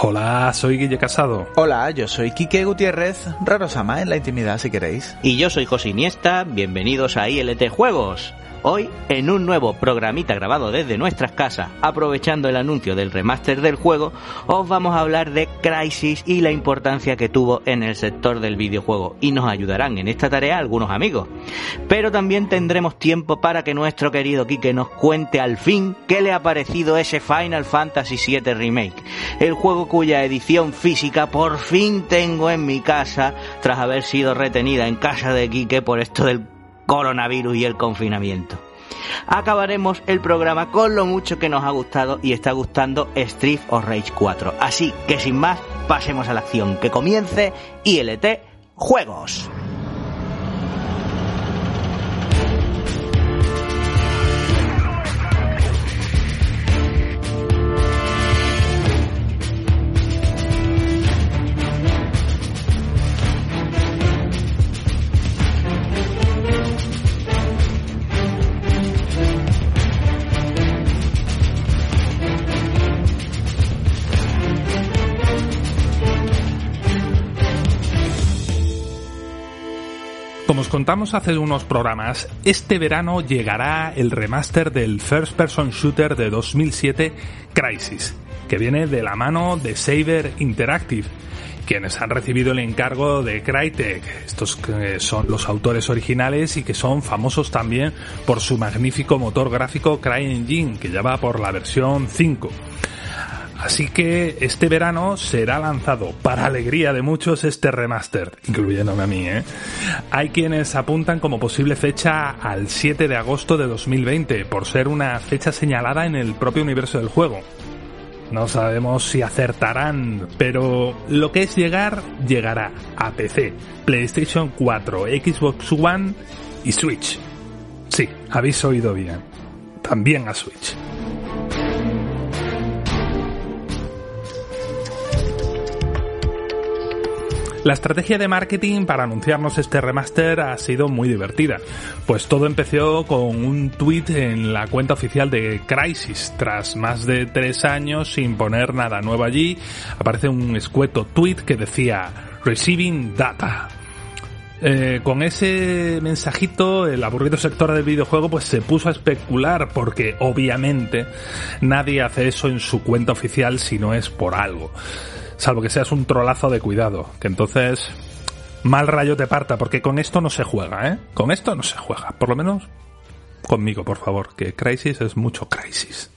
Hola, soy Guille Casado. Hola, yo soy Quique Gutiérrez, Rarosama en la intimidad si queréis. Y yo soy José Iniesta, bienvenidos a ILT Juegos. Hoy, en un nuevo programita grabado desde nuestras casas, aprovechando el anuncio del remaster del juego, os vamos a hablar de Crisis y la importancia que tuvo en el sector del videojuego. Y nos ayudarán en esta tarea algunos amigos. Pero también tendremos tiempo para que nuestro querido Quique nos cuente al fin qué le ha parecido ese Final Fantasy VII Remake. El juego cuya edición física por fin tengo en mi casa tras haber sido retenida en casa de Quique por esto del coronavirus y el confinamiento. Acabaremos el programa con lo mucho que nos ha gustado y está gustando Street of Rage 4. Así que sin más, pasemos a la acción. Que comience ILT Juegos. Como os contamos hace unos programas, este verano llegará el remaster del First Person Shooter de 2007 Crisis, que viene de la mano de Saber Interactive, quienes han recibido el encargo de Crytek. Estos que son los autores originales y que son famosos también por su magnífico motor gráfico CryEngine, que ya va por la versión 5. Así que este verano será lanzado, para alegría de muchos, este remaster, incluyéndome a mí. ¿eh? Hay quienes apuntan como posible fecha al 7 de agosto de 2020, por ser una fecha señalada en el propio universo del juego. No sabemos si acertarán, pero lo que es llegar, llegará a PC, PlayStation 4, Xbox One y Switch. Sí, habéis oído bien. También a Switch. La estrategia de marketing para anunciarnos este remaster ha sido muy divertida, pues todo empezó con un tweet en la cuenta oficial de Crisis. Tras más de tres años sin poner nada nuevo allí, aparece un escueto tweet que decía Receiving Data. Eh, con ese mensajito el aburrido sector del videojuego pues se puso a especular porque obviamente nadie hace eso en su cuenta oficial si no es por algo salvo que seas un trolazo de cuidado, que entonces mal rayo te parta, porque con esto no se juega, ¿eh? Con esto no se juega, por lo menos conmigo, por favor, que Crisis es mucho Crisis.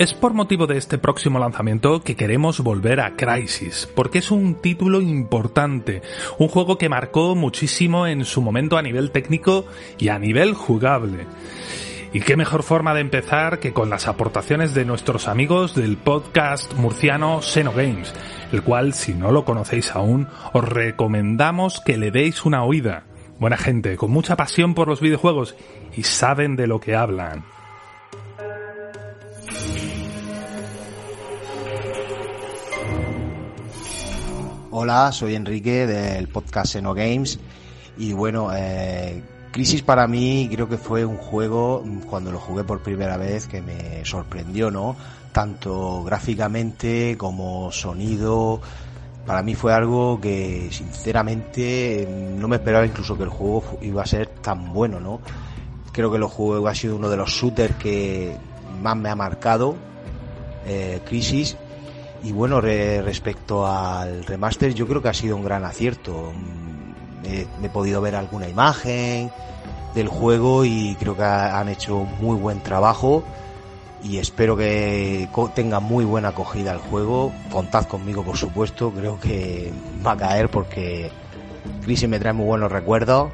Es por motivo de este próximo lanzamiento que queremos volver a Crisis, porque es un título importante, un juego que marcó muchísimo en su momento a nivel técnico y a nivel jugable. Y qué mejor forma de empezar que con las aportaciones de nuestros amigos del podcast murciano Xenogames, el cual, si no lo conocéis aún, os recomendamos que le deis una oída. Buena gente, con mucha pasión por los videojuegos y saben de lo que hablan. Hola, soy Enrique del podcast Seno Games y bueno, eh, Crisis para mí creo que fue un juego mm, cuando lo jugué por primera vez que me sorprendió, ¿no? Tanto gráficamente como sonido. Para mí fue algo que sinceramente no me esperaba incluso que el juego iba a ser tan bueno, ¿no? Creo que el juego ha sido uno de los shooters que más me ha marcado, eh, Crisis, y bueno, re- respecto al remaster, yo creo que ha sido un gran acierto. Mm, He, he podido ver alguna imagen del juego y creo que ha- han hecho muy buen trabajo. y espero que tenga muy buena acogida el juego. Contad conmigo, por supuesto. Creo que va a caer porque Crisis me trae muy buenos recuerdos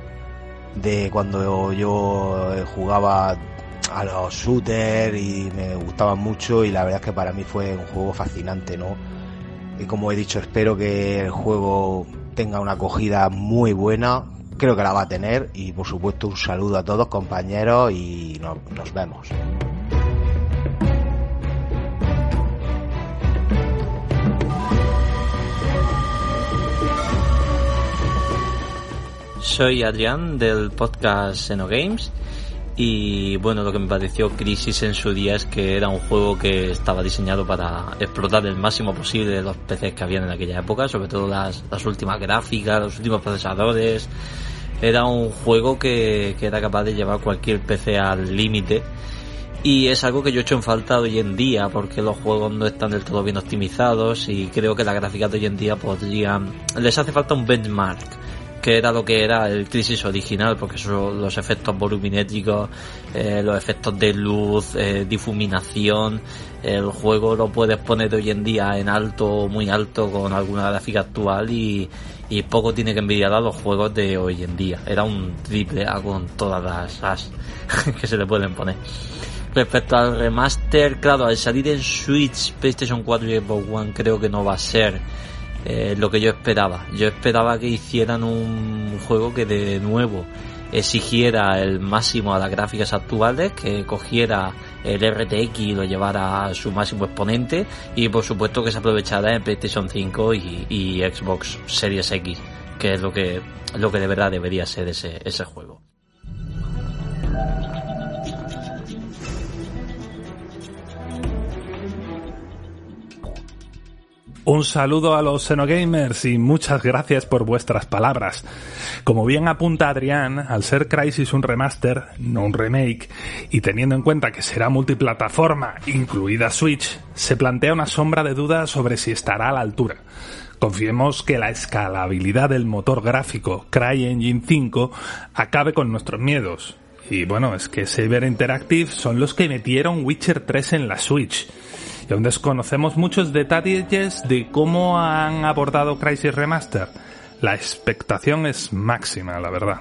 de cuando yo jugaba a los shooters y me gustaban mucho y la verdad es que para mí fue un juego fascinante, ¿no? Y como he dicho, espero que el juego tenga una acogida muy buena. Creo que la va a tener y por supuesto un saludo a todos compañeros y no- nos vemos. Soy Adrián del podcast Xenogames y bueno, lo que me pareció Crisis en su día es que era un juego que estaba diseñado para explotar el máximo posible los PCs que habían en aquella época, sobre todo las, últimas gráficas, los últimos procesadores. Era un juego que, era capaz de llevar cualquier PC al límite y es algo que yo echo en falta hoy en día porque los juegos no están del todo bien optimizados y creo que las gráficas de hoy en día podrían les hace falta un benchmark que era lo que era el Crisis original porque son los efectos voluminétricos eh, los efectos de luz eh, difuminación el juego lo puedes poner hoy en día en alto o muy alto con alguna gráfica actual y, y poco tiene que envidiar a los juegos de hoy en día. Era un triple A con todas las as que se le pueden poner. Respecto al remaster, claro, al salir en Switch, PlayStation 4 y Xbox One creo que no va a ser eh, lo que yo esperaba. Yo esperaba que hicieran un juego que de nuevo exigiera el máximo a las gráficas actuales, que cogiera el RTX y lo llevara a su máximo exponente y por supuesto que se aprovechara en PlayStation 5 y, y Xbox Series X, que es lo que, lo que de verdad debería ser ese, ese juego. Un saludo a los Xenogamers y muchas gracias por vuestras palabras. Como bien apunta Adrián, al ser Crisis un remaster, no un remake, y teniendo en cuenta que será multiplataforma, incluida Switch, se plantea una sombra de duda sobre si estará a la altura. Confiemos que la escalabilidad del motor gráfico CryEngine 5 acabe con nuestros miedos. Y bueno, es que Saber Interactive son los que metieron Witcher 3 en la Switch y aún desconocemos muchos detalles de cómo han abordado Crisis Remaster. La expectación es máxima, la verdad.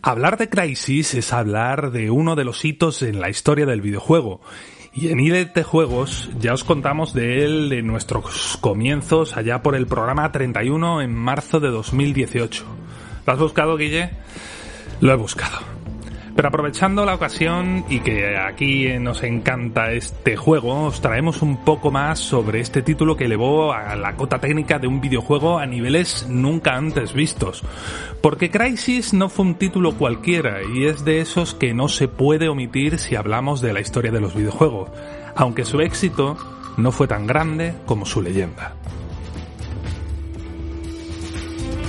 Hablar de Crisis es hablar de uno de los hitos en la historia del videojuego. Y en IDT Juegos ya os contamos de él en nuestros comienzos allá por el programa 31 en marzo de 2018. ¿Lo has buscado, Guille? Lo he buscado. Pero aprovechando la ocasión y que aquí nos encanta este juego, os traemos un poco más sobre este título que elevó a la cota técnica de un videojuego a niveles nunca antes vistos. Porque Crisis no fue un título cualquiera y es de esos que no se puede omitir si hablamos de la historia de los videojuegos, aunque su éxito no fue tan grande como su leyenda.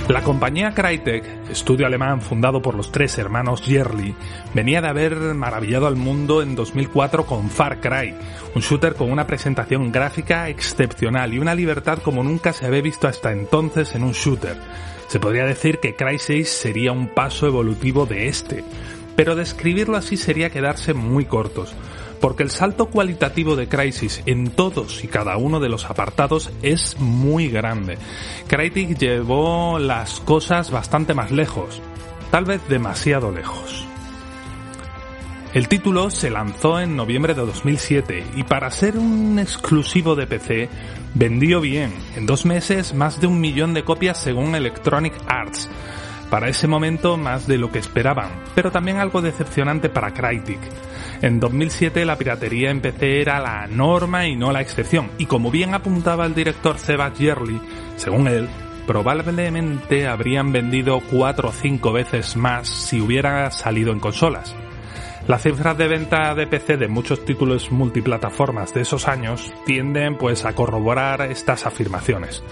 La compañía Crytek, estudio alemán fundado por los tres hermanos Yerli, venía de haber maravillado al mundo en 2004 con Far Cry, un shooter con una presentación gráfica excepcional y una libertad como nunca se había visto hasta entonces en un shooter. Se podría decir que Crysis sería un paso evolutivo de este, pero describirlo así sería quedarse muy cortos, porque el salto cualitativo de Crysis en todos y cada uno de los apartados es muy grande. Crytek llevó las cosas bastante más lejos, tal vez demasiado lejos. El título se lanzó en noviembre de 2007 y para ser un exclusivo de PC vendió bien, en dos meses más de un millón de copias según Electronic Arts. Para ese momento más de lo que esperaban, pero también algo decepcionante para Crytek. En 2007 la piratería en PC era la norma y no la excepción, y como bien apuntaba el director Seba Yerli, según él, probablemente habrían vendido cuatro o cinco veces más si hubiera salido en consolas. Las cifras de venta de PC de muchos títulos multiplataformas de esos años tienden pues a corroborar estas afirmaciones.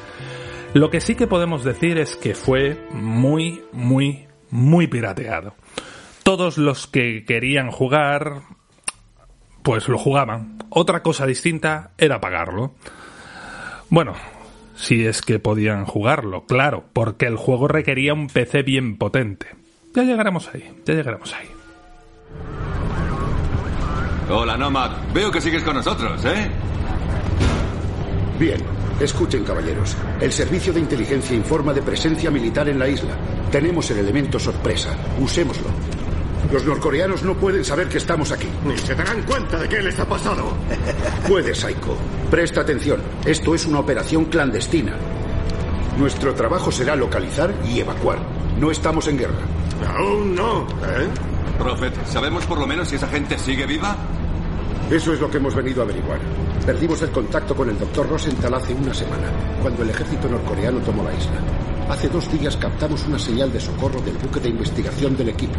Lo que sí que podemos decir es que fue muy, muy, muy pirateado. Todos los que querían jugar pues lo jugaban. Otra cosa distinta era pagarlo. Bueno, si es que podían jugarlo, claro, porque el juego requería un PC bien potente. Ya llegaremos ahí, ya llegaremos ahí. Hola, Nomad. Veo que sigues con nosotros, ¿eh? Bien, escuchen caballeros. El servicio de inteligencia informa de presencia militar en la isla. Tenemos el elemento sorpresa. Usémoslo. Los norcoreanos no pueden saber que estamos aquí. Ni se darán cuenta de qué les ha pasado. Puede, Psycho. Presta atención. Esto es una operación clandestina. Nuestro trabajo será localizar y evacuar. No estamos en guerra. Aún no, ¿eh? Prophet, ¿sabemos por lo menos si esa gente sigue viva? Eso es lo que hemos venido a averiguar. Perdimos el contacto con el doctor Rosenthal hace una semana, cuando el ejército norcoreano tomó la isla. Hace dos días captamos una señal de socorro del buque de investigación del equipo.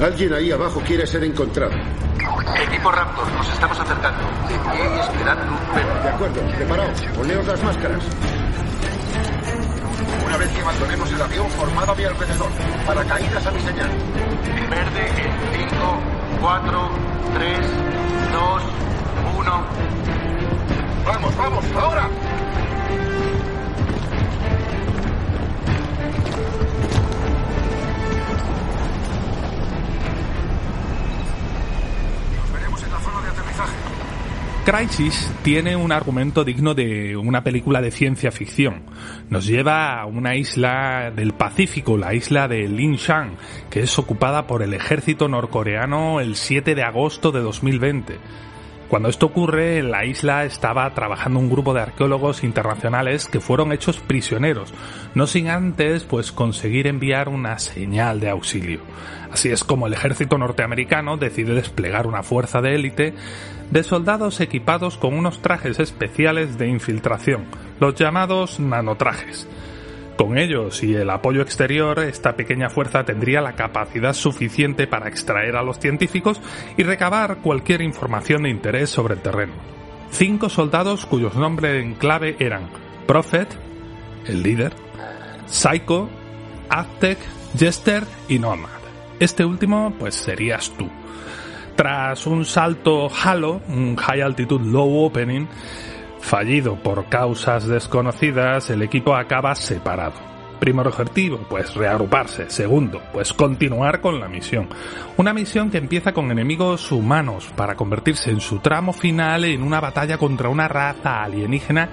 Alguien ahí abajo quiere ser encontrado. Equipo Raptor, nos estamos acercando. De pie y esperando un pelo. De acuerdo, preparaos, poneos las máscaras. Una vez que abandonemos el avión, formado a mi alrededor. Paracaídas a mi señal. Verde, en 5, 4, 3, 2, 1. ¡Vamos, vamos, ahora! Crisis tiene un argumento digno de una película de ciencia ficción. Nos lleva a una isla del Pacífico, la isla de Linshan, que es ocupada por el ejército norcoreano el 7 de agosto de 2020. Cuando esto ocurre, en la isla estaba trabajando un grupo de arqueólogos internacionales que fueron hechos prisioneros, no sin antes pues conseguir enviar una señal de auxilio. Así es como el ejército norteamericano decide desplegar una fuerza de élite de soldados equipados con unos trajes especiales de infiltración, los llamados nanotrajes. Con ellos y el apoyo exterior, esta pequeña fuerza tendría la capacidad suficiente para extraer a los científicos y recabar cualquier información de interés sobre el terreno. Cinco soldados cuyos nombres en clave eran Prophet, el líder, Psycho, Aztec, Jester y Nomad. Este último, pues serías tú. Tras un salto Halo, un High Altitude Low Opening, fallido por causas desconocidas, el equipo acaba separado. Primer objetivo, pues reagruparse. Segundo, pues continuar con la misión. Una misión que empieza con enemigos humanos para convertirse en su tramo final en una batalla contra una raza alienígena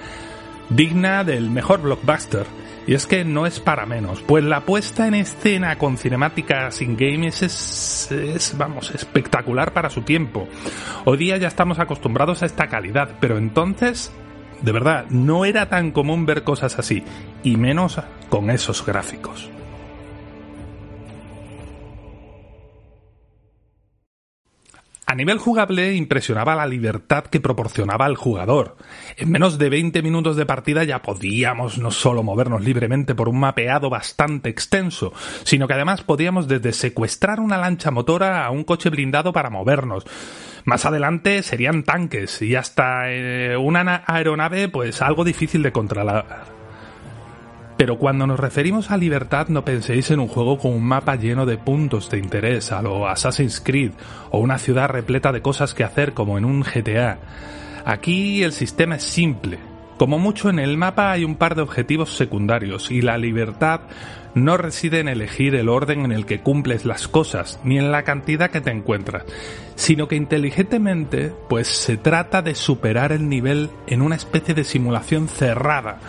digna del mejor blockbuster. Y es que no es para menos, pues la puesta en escena con cinemáticas in-game es, es, vamos, espectacular para su tiempo. Hoy día ya estamos acostumbrados a esta calidad, pero entonces, de verdad, no era tan común ver cosas así, y menos con esos gráficos. A nivel jugable impresionaba la libertad que proporcionaba el jugador. En menos de 20 minutos de partida ya podíamos no solo movernos libremente por un mapeado bastante extenso, sino que además podíamos desde secuestrar una lancha motora a un coche blindado para movernos. Más adelante serían tanques y hasta eh, una aeronave pues algo difícil de controlar. Pero cuando nos referimos a libertad no penséis en un juego con un mapa lleno de puntos de interés a lo Assassin's Creed o una ciudad repleta de cosas que hacer como en un GTA. Aquí el sistema es simple. Como mucho en el mapa hay un par de objetivos secundarios y la libertad no reside en elegir el orden en el que cumples las cosas ni en la cantidad que te encuentras, sino que inteligentemente pues se trata de superar el nivel en una especie de simulación cerrada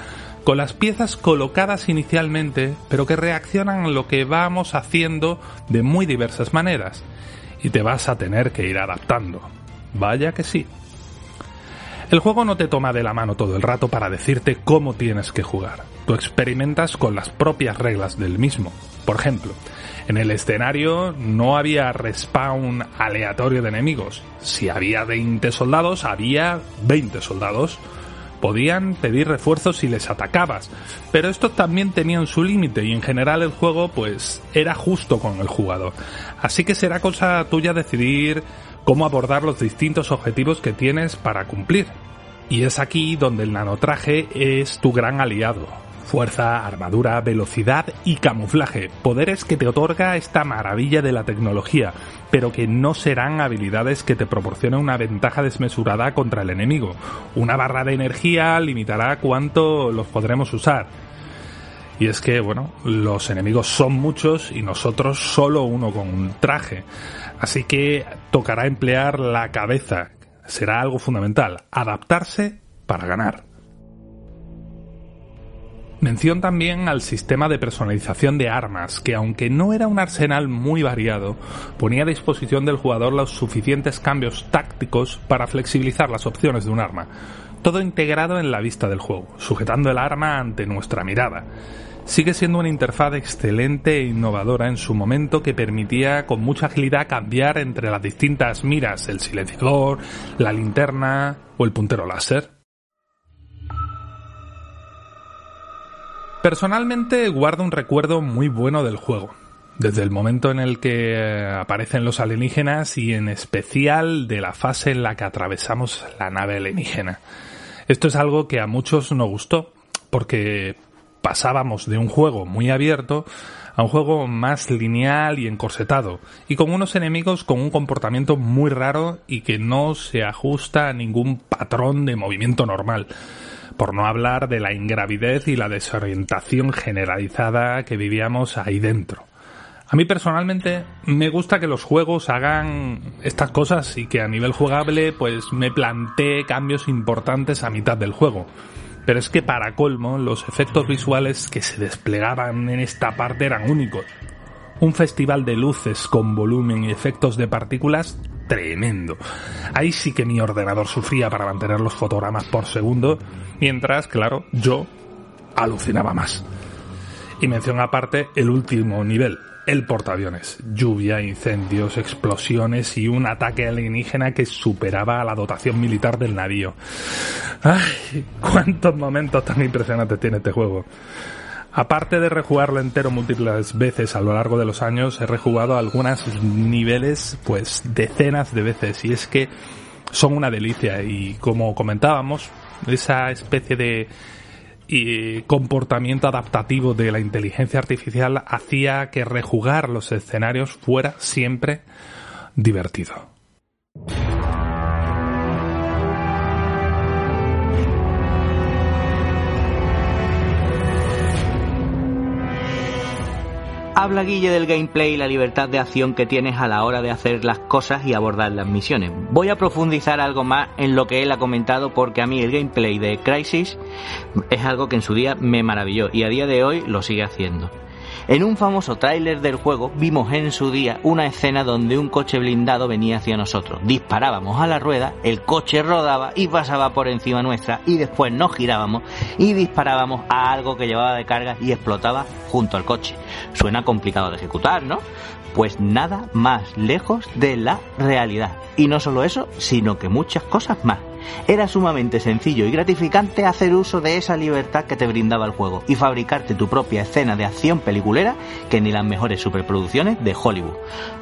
con las piezas colocadas inicialmente, pero que reaccionan a lo que vamos haciendo de muy diversas maneras. Y te vas a tener que ir adaptando. Vaya que sí. El juego no te toma de la mano todo el rato para decirte cómo tienes que jugar. Tú experimentas con las propias reglas del mismo. Por ejemplo, en el escenario no había respawn aleatorio de enemigos. Si había 20 soldados, había 20 soldados podían pedir refuerzos si les atacabas, pero estos también tenían su límite y en general el juego pues era justo con el jugador. Así que será cosa tuya decidir cómo abordar los distintos objetivos que tienes para cumplir. Y es aquí donde el nanotraje es tu gran aliado. Fuerza, armadura, velocidad y camuflaje, poderes que te otorga esta maravilla de la tecnología, pero que no serán habilidades que te proporcionen una ventaja desmesurada contra el enemigo. Una barra de energía limitará cuánto los podremos usar. Y es que, bueno, los enemigos son muchos y nosotros solo uno con un traje. Así que tocará emplear la cabeza. Será algo fundamental. Adaptarse para ganar. Mención también al sistema de personalización de armas, que aunque no era un arsenal muy variado, ponía a disposición del jugador los suficientes cambios tácticos para flexibilizar las opciones de un arma. Todo integrado en la vista del juego, sujetando el arma ante nuestra mirada sigue siendo una interfaz excelente e innovadora en su momento que permitía con mucha agilidad cambiar entre las distintas miras, el silenciador, la linterna o el puntero láser. Personalmente guardo un recuerdo muy bueno del juego, desde el momento en el que aparecen los alienígenas y en especial de la fase en la que atravesamos la nave alienígena. Esto es algo que a muchos nos gustó, porque pasábamos de un juego muy abierto a un juego más lineal y encorsetado, y con unos enemigos con un comportamiento muy raro y que no se ajusta a ningún patrón de movimiento normal, por no hablar de la ingravidez y la desorientación generalizada que vivíamos ahí dentro. A mí personalmente me gusta que los juegos hagan estas cosas y que a nivel jugable pues me plantee cambios importantes a mitad del juego. Pero es que para colmo, los efectos visuales que se desplegaban en esta parte eran únicos. Un festival de luces con volumen y efectos de partículas tremendo. Ahí sí que mi ordenador sufría para mantener los fotogramas por segundo, mientras, claro, yo alucinaba más. Y mención aparte el último nivel, el portaaviones. Lluvia, incendios, explosiones y un ataque alienígena que superaba a la dotación militar del navío. ¡Ay! ¡Cuántos momentos tan impresionantes tiene este juego! Aparte de rejugarlo entero múltiples veces a lo largo de los años, he rejugado algunos niveles pues decenas de veces y es que son una delicia y como comentábamos, esa especie de y comportamiento adaptativo de la inteligencia artificial hacía que rejugar los escenarios fuera siempre divertido. Habla Guille del gameplay y la libertad de acción que tienes a la hora de hacer las cosas y abordar las misiones. Voy a profundizar algo más en lo que él ha comentado porque a mí el gameplay de Crisis es algo que en su día me maravilló y a día de hoy lo sigue haciendo. En un famoso tráiler del juego vimos en su día una escena donde un coche blindado venía hacia nosotros. Disparábamos a la rueda, el coche rodaba y pasaba por encima nuestra y después nos girábamos y disparábamos a algo que llevaba de carga y explotaba junto al coche. Suena complicado de ejecutar, ¿no? Pues nada más lejos de la realidad. Y no solo eso, sino que muchas cosas más. Era sumamente sencillo y gratificante hacer uso de esa libertad que te brindaba el juego y fabricarte tu propia escena de acción peliculera que ni las mejores superproducciones de Hollywood.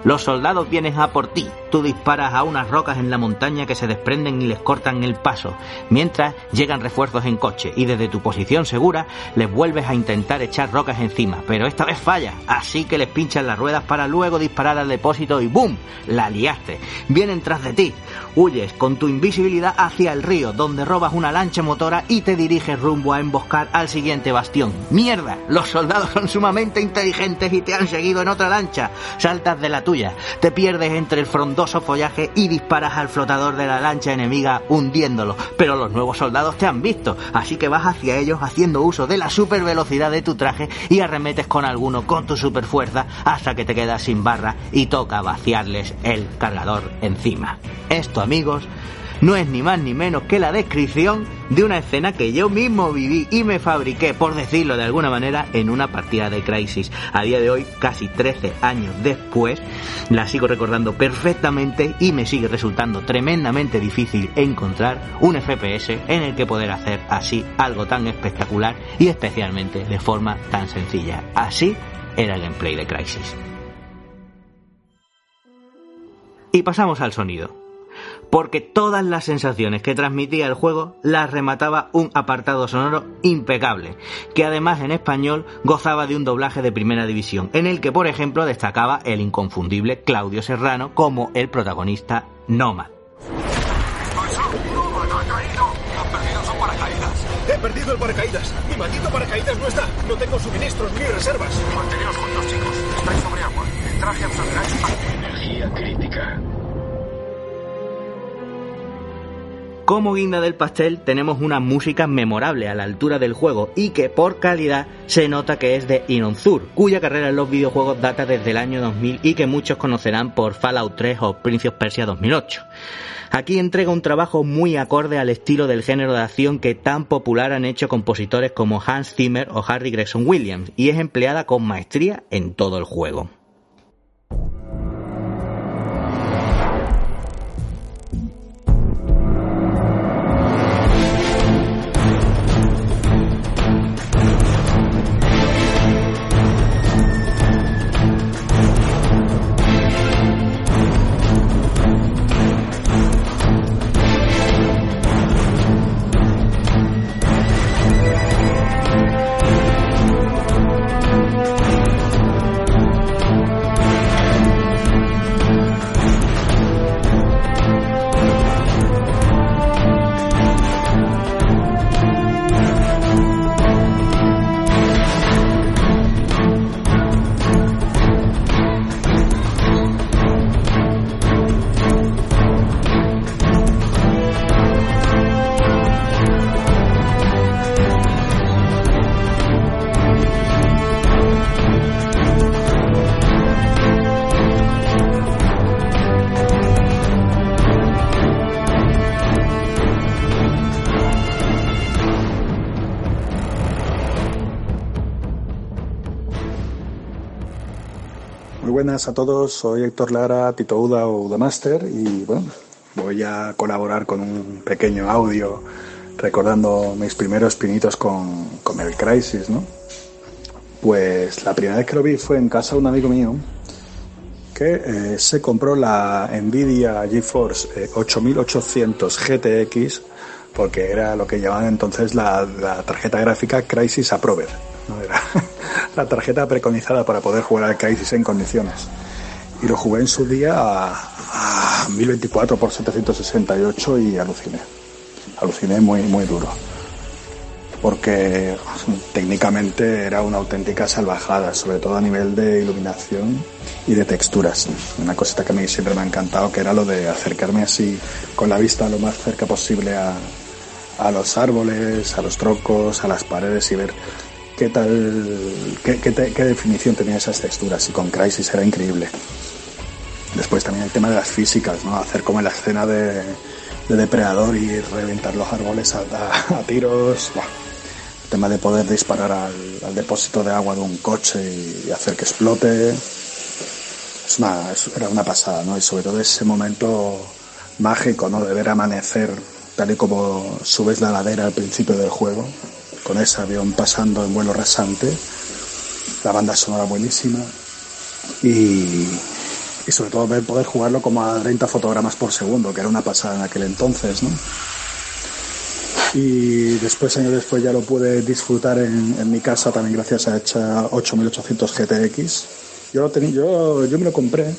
Los soldados vienen a por ti, tú disparas a unas rocas en la montaña que se desprenden y les cortan el paso, mientras llegan refuerzos en coche y desde tu posición segura les vuelves a intentar echar rocas encima, pero esta vez falla, así que les pinchas las ruedas para luego disparar al depósito y ¡boom! La liaste. Vienen tras de ti, huyes con tu invisibilidad hacia el río, donde robas una lancha motora y te diriges rumbo a emboscar al siguiente bastión. ¡Mierda! Los soldados son sumamente inteligentes y te han seguido en otra lancha. Saltas de la tuya, te pierdes entre el frondoso follaje y disparas al flotador de la lancha enemiga hundiéndolo. Pero los nuevos soldados te han visto, así que vas hacia ellos haciendo uso de la super velocidad de tu traje y arremetes con alguno con tu super fuerza hasta que te quedas sin barra y toca vaciarles el cargador encima. Esto, amigos, no es ni más ni menos que la descripción de una escena que yo mismo viví y me fabriqué, por decirlo de alguna manera, en una partida de Crisis. A día de hoy, casi 13 años después, la sigo recordando perfectamente y me sigue resultando tremendamente difícil encontrar un FPS en el que poder hacer así algo tan espectacular y especialmente de forma tan sencilla. Así era el gameplay de Crisis. Y pasamos al sonido. Porque todas las sensaciones que transmitía el juego las remataba un apartado sonoro impecable, que además en español gozaba de un doblaje de primera división, en el que por ejemplo destacaba el inconfundible Claudio Serrano como el protagonista Nómad. He perdido el paracaídas. Mi maldito paracaídas no está. No tengo suministros ni reservas. Manteneos juntos, chicos. Estáis sobre agua. El traje absorberá Energía crítica. Como guinda del pastel tenemos una música memorable a la altura del juego y que por calidad se nota que es de Inonzur, cuya carrera en los videojuegos data desde el año 2000 y que muchos conocerán por Fallout 3 o Prince of Persia 2008. Aquí entrega un trabajo muy acorde al estilo del género de acción que tan popular han hecho compositores como Hans Zimmer o Harry Gregson Williams y es empleada con maestría en todo el juego. Buenas a todos, soy Héctor Lara, Tito Uda o Udamaster y bueno, voy a colaborar con un pequeño audio recordando mis primeros pinitos con, con el Crisis, ¿no? Pues la primera vez que lo vi fue en casa de un amigo mío que eh, se compró la Nvidia GeForce eh, 8800 GTX porque era lo que llamaban entonces la, la tarjeta gráfica Crisis Approver. ¿No? Era la tarjeta preconizada para poder jugar al Crisis en condiciones. Y lo jugué en su día a, a 1024 por 768 y aluciné. Aluciné muy, muy duro. Porque técnicamente era una auténtica salvajada, sobre todo a nivel de iluminación y de texturas. Una cosita que a mí siempre me ha encantado, que era lo de acercarme así con la vista lo más cerca posible a, a los árboles, a los troncos, a las paredes y ver qué tal, qué, qué, definición tenía esas texturas. Y con Crisis era increíble. Después también el tema de las físicas, ¿no? Hacer como en la escena de, de depredador y reventar los árboles a, tiros. El tema de poder disparar al, al, depósito de agua de un coche y, y hacer que explote. Es una, es, era una pasada, ¿no? Y sobre todo ese momento mágico, ¿no? De ver amanecer tal y como subes la ladera al principio del juego, con ese avión pasando en vuelo rasante, la banda sonora buenísima y, y sobre todo poder jugarlo como a 30 fotogramas por segundo, que era una pasada en aquel entonces, ¿no? Y después, años después, ya lo pude disfrutar en, en mi casa también gracias a esta 8800 GTX. Yo, lo tenía, yo, yo me lo compré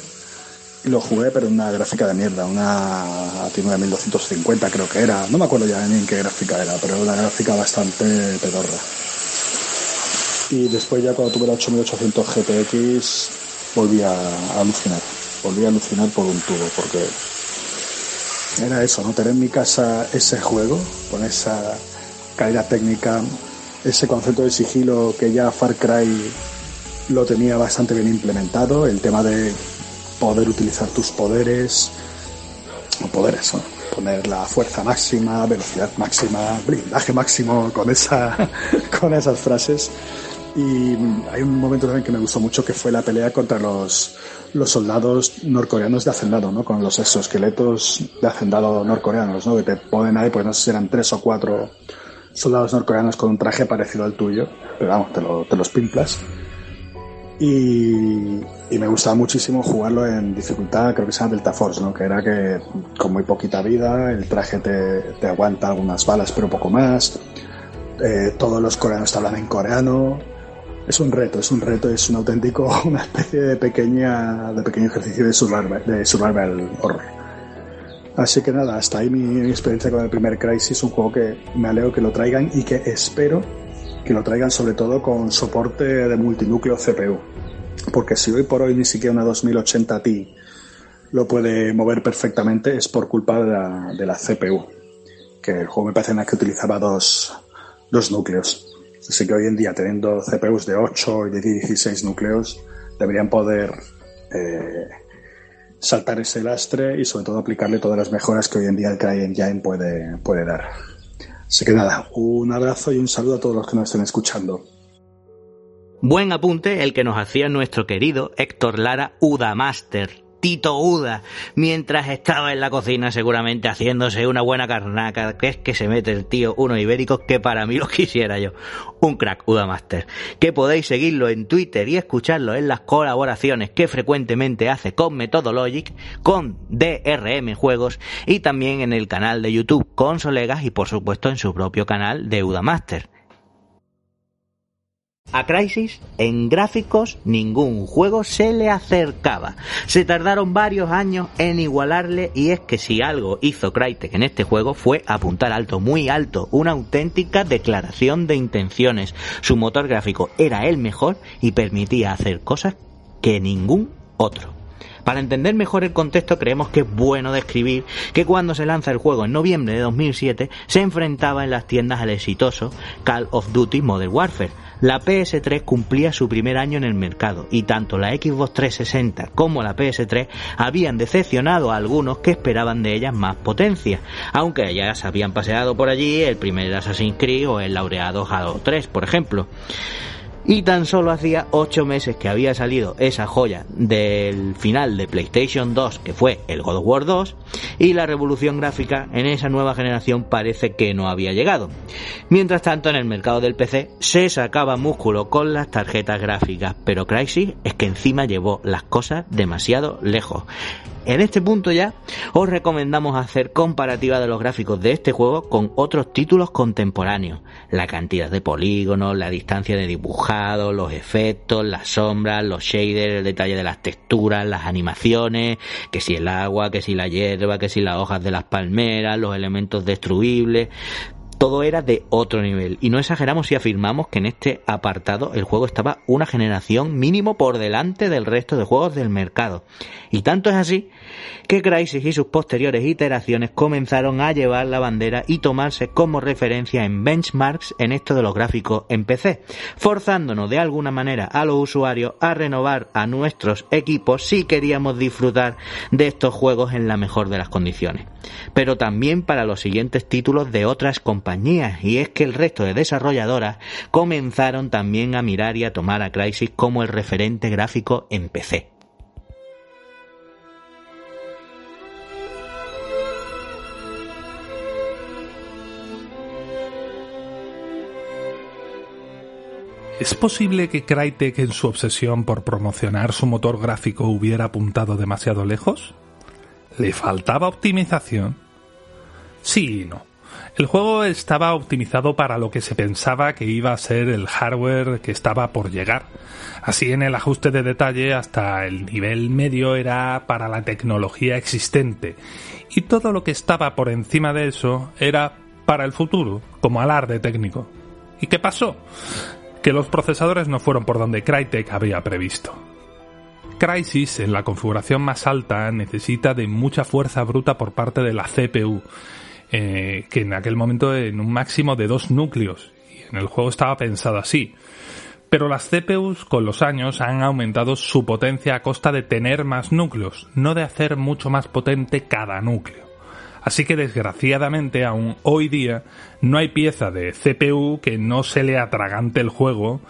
lo jugué, pero en una gráfica de mierda, una AT9250 creo que era. No me acuerdo ya ni en qué gráfica era, pero era una gráfica bastante pedorra. Y después ya cuando tuve la 8800 GTX volví a alucinar. Volví a alucinar por un tubo, porque era eso, ¿no? Tener en mi casa ese juego, con esa calidad técnica, ese concepto de sigilo que ya Far Cry lo tenía bastante bien implementado, el tema de poder utilizar tus poderes, o poderes, ¿no? poner la fuerza máxima, velocidad máxima, blindaje máximo, con, esa, con esas frases. Y hay un momento también que me gustó mucho que fue la pelea contra los, los soldados norcoreanos de hacendado, ¿no? Con los exoesqueletos de hacendado norcoreanos, ¿no? Que te ponen ahí, pues no sé si eran tres o cuatro soldados norcoreanos con un traje parecido al tuyo, pero vamos, te, lo, te los pimplas. Y, me gustaba muchísimo jugarlo en dificultad, creo que se llama Delta Force, ¿no? que era que con muy poquita vida el traje te, te aguanta algunas balas pero poco más, eh, todos los coreanos te hablan en coreano, es un reto, es un reto, es un auténtico, una especie de pequeña, de pequeño ejercicio de survival, de survival horror. Así que nada, hasta ahí mi, mi, experiencia con el primer Crisis, un juego que me alegro que lo traigan y que espero que lo traigan sobre todo con soporte de multinúcleo CPU. Porque si hoy por hoy ni siquiera una 2080 Ti lo puede mover perfectamente es por culpa de la, de la CPU. Que el juego me parece que utilizaba dos, dos núcleos. Así que hoy en día, teniendo CPUs de 8 y de 16 núcleos, deberían poder eh, saltar ese lastre y sobre todo aplicarle todas las mejoras que hoy en día el CryEngine puede, puede dar. Así que nada, un abrazo y un saludo a todos los que nos estén escuchando. Buen apunte el que nos hacía nuestro querido Héctor Lara Udamaster. Tito Uda, mientras estaba en la cocina seguramente haciéndose una buena carnaca, que es que se mete el tío uno ibérico que para mí lo quisiera yo. Un crack Udamaster, que podéis seguirlo en Twitter y escucharlo en las colaboraciones que frecuentemente hace con Methodologic, con DRM Juegos y también en el canal de YouTube Consolegas y por supuesto en su propio canal de Udamaster. A Crisis, en gráficos, ningún juego se le acercaba. Se tardaron varios años en igualarle y es que si algo hizo Crytek en este juego fue apuntar alto, muy alto, una auténtica declaración de intenciones. Su motor gráfico era el mejor y permitía hacer cosas que ningún otro. Para entender mejor el contexto creemos que es bueno describir que cuando se lanza el juego en noviembre de 2007 se enfrentaba en las tiendas al exitoso Call of Duty Modern Warfare. La PS3 cumplía su primer año en el mercado y tanto la Xbox 360 como la PS3 habían decepcionado a algunos que esperaban de ellas más potencia, aunque ya se habían paseado por allí el primer Assassin's Creed o el laureado Halo 3, por ejemplo y tan solo hacía 8 meses que había salido esa joya del final de PlayStation 2 que fue el God of War 2 y la revolución gráfica en esa nueva generación parece que no había llegado. Mientras tanto en el mercado del PC se sacaba músculo con las tarjetas gráficas, pero Crysis es que encima llevó las cosas demasiado lejos. En este punto ya os recomendamos hacer comparativa de los gráficos de este juego con otros títulos contemporáneos. La cantidad de polígonos, la distancia de dibujado, los efectos, las sombras, los shaders, el detalle de las texturas, las animaciones, que si el agua, que si la hierba, que si las hojas de las palmeras, los elementos destruibles todo era de otro nivel. Y no exageramos si afirmamos que en este apartado el juego estaba una generación mínimo por delante del resto de juegos del mercado. Y tanto es así que Crysis y sus posteriores iteraciones comenzaron a llevar la bandera y tomarse como referencia en benchmarks en esto de los gráficos en PC, forzándonos de alguna manera a los usuarios a renovar a nuestros equipos si queríamos disfrutar de estos juegos en la mejor de las condiciones. Pero también para los siguientes títulos de otras compañías, y es que el resto de desarrolladoras comenzaron también a mirar y a tomar a Crysis como el referente gráfico en PC. ¿Es posible que Crytek en su obsesión por promocionar su motor gráfico hubiera apuntado demasiado lejos? ¿Le faltaba optimización? Sí y no. El juego estaba optimizado para lo que se pensaba que iba a ser el hardware que estaba por llegar. Así en el ajuste de detalle hasta el nivel medio era para la tecnología existente y todo lo que estaba por encima de eso era para el futuro, como alarde técnico. ¿Y qué pasó? que los procesadores no fueron por donde Crytek había previsto. Crysis en la configuración más alta necesita de mucha fuerza bruta por parte de la CPU, eh, que en aquel momento en un máximo de dos núcleos, y en el juego estaba pensado así. Pero las CPUs con los años han aumentado su potencia a costa de tener más núcleos, no de hacer mucho más potente cada núcleo. Así que desgraciadamente aún hoy día no hay pieza de CPU que no se le atragante el juego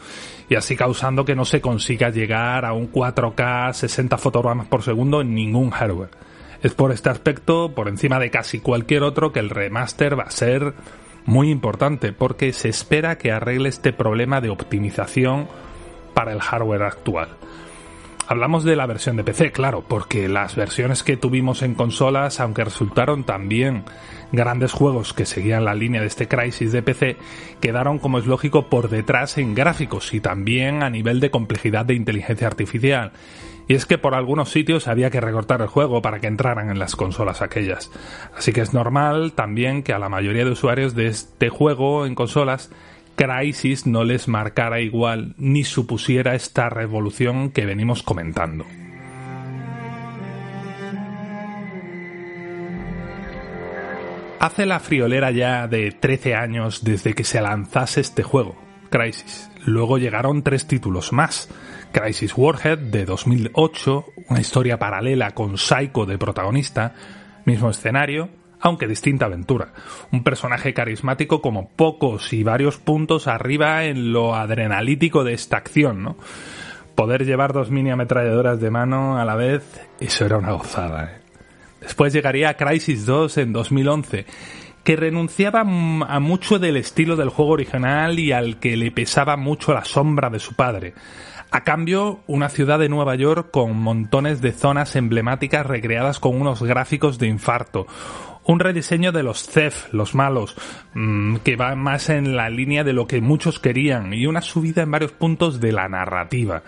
y así causando que no se consiga llegar a un 4K 60 fotogramas por segundo en ningún hardware. Es por este aspecto, por encima de casi cualquier otro, que el remaster va a ser muy importante porque se espera que arregle este problema de optimización para el hardware actual. Hablamos de la versión de PC, claro, porque las versiones que tuvimos en consolas, aunque resultaron también grandes juegos que seguían la línea de este Crisis de PC, quedaron, como es lógico, por detrás en gráficos y también a nivel de complejidad de inteligencia artificial. Y es que por algunos sitios había que recortar el juego para que entraran en las consolas aquellas. Así que es normal también que a la mayoría de usuarios de este juego en consolas Crisis no les marcara igual ni supusiera esta revolución que venimos comentando. Hace la friolera ya de 13 años desde que se lanzase este juego, Crisis. Luego llegaron tres títulos más. Crisis Warhead de 2008, una historia paralela con Psycho de protagonista, mismo escenario, aunque distinta aventura. Un personaje carismático como pocos y varios puntos arriba en lo adrenalítico de esta acción, ¿no? Poder llevar dos mini ametralladoras de mano a la vez, eso era una gozada. ¿eh? Después llegaría Crisis 2 en 2011, que renunciaba a mucho del estilo del juego original y al que le pesaba mucho la sombra de su padre. A cambio, una ciudad de Nueva York con montones de zonas emblemáticas recreadas con unos gráficos de infarto, un rediseño de los CEF, los malos, mm, que va más en la línea de lo que muchos querían, y una subida en varios puntos de la narrativa.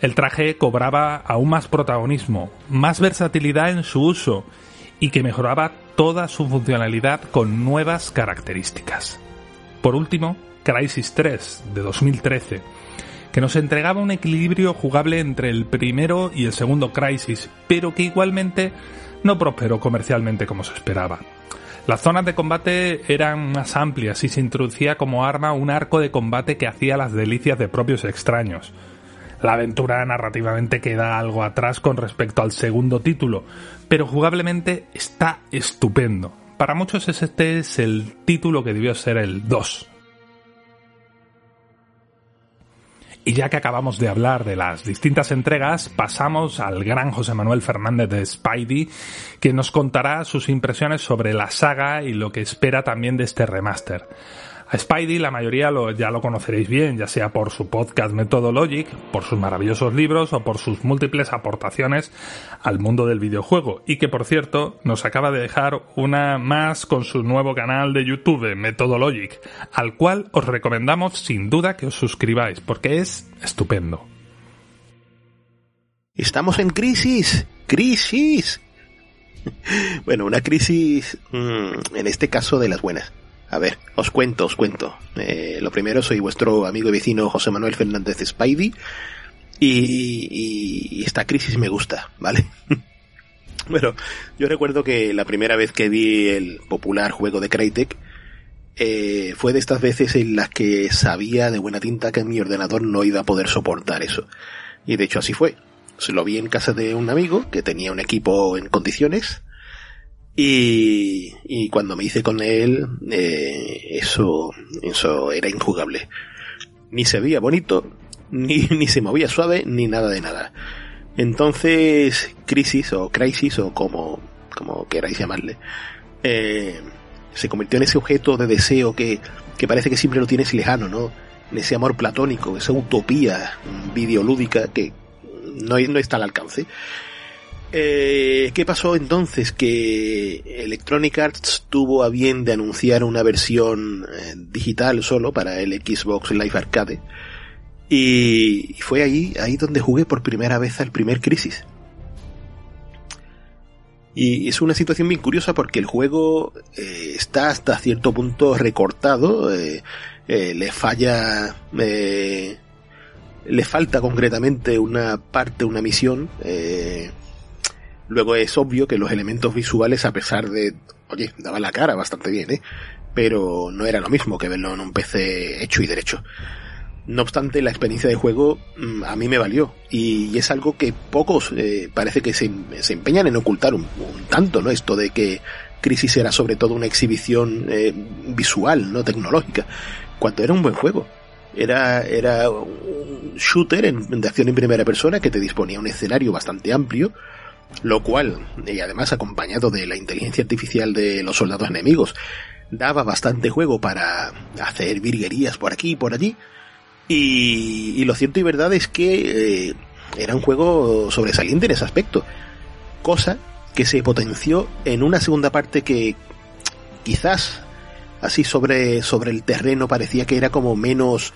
El traje cobraba aún más protagonismo, más versatilidad en su uso, y que mejoraba toda su funcionalidad con nuevas características. Por último, Crisis 3 de 2013, que nos entregaba un equilibrio jugable entre el primero y el segundo Crisis, pero que igualmente no prosperó comercialmente como se esperaba. Las zonas de combate eran más amplias y se introducía como arma un arco de combate que hacía las delicias de propios extraños. La aventura narrativamente queda algo atrás con respecto al segundo título, pero jugablemente está estupendo. Para muchos este es el título que debió ser el 2 Y ya que acabamos de hablar de las distintas entregas, pasamos al gran José Manuel Fernández de Spidey, que nos contará sus impresiones sobre la saga y lo que espera también de este remaster. A Spidey la mayoría ya lo conoceréis bien, ya sea por su podcast Methodologic, por sus maravillosos libros o por sus múltiples aportaciones al mundo del videojuego. Y que por cierto nos acaba de dejar una más con su nuevo canal de YouTube, Methodologic, al cual os recomendamos sin duda que os suscribáis, porque es estupendo. Estamos en crisis, crisis. Bueno, una crisis, mm, en este caso de las buenas. A ver, os cuento, os cuento. Eh, lo primero, soy vuestro amigo y vecino José Manuel Fernández Spidey. Y, esta crisis me gusta, ¿vale? bueno, yo recuerdo que la primera vez que vi el popular juego de Crytek, eh, fue de estas veces en las que sabía de buena tinta que mi ordenador no iba a poder soportar eso. Y de hecho así fue. Se lo vi en casa de un amigo que tenía un equipo en condiciones y, cuando me hice con él, eh, eso, eso era injugable. Ni se veía bonito, ni, ni se movía suave, ni nada de nada. Entonces, Crisis o Crisis o como, como queráis llamarle, eh, se convirtió en ese objeto de deseo que, que parece que siempre lo tienes lejano, ¿no? En ese amor platónico, esa utopía videolúdica que no, no está al alcance. Eh, ¿Qué pasó entonces? Que Electronic Arts tuvo a bien de anunciar una versión eh, digital solo para el Xbox Live Arcade. Y fue ahí, ahí donde jugué por primera vez al primer Crisis. Y es una situación bien curiosa porque el juego eh, está hasta cierto punto recortado, eh, le falla, le falta concretamente una parte, una misión, Luego es obvio que los elementos visuales, a pesar de, oye, daban la cara bastante bien, ¿eh? Pero no era lo mismo que verlo en un PC hecho y derecho. No obstante, la experiencia de juego mm, a mí me valió y, es algo que pocos eh, parece que se, empeñan en ocultar un, tanto, ¿no? Esto de que Crisis era sobre todo una exhibición eh, visual, no tecnológica, cuando era un buen juego. Era, era un shooter de acción en primera persona que te disponía un escenario bastante amplio, lo cual, y además acompañado de la inteligencia artificial de los soldados enemigos, daba bastante juego para hacer virguerías por aquí y por allí, Y, y lo cierto y verdad es que eh, era un juego sobresaliente en ese aspecto. Cosa que se potenció en una segunda parte que quizás así sobre, sobre el terreno parecía que era como menos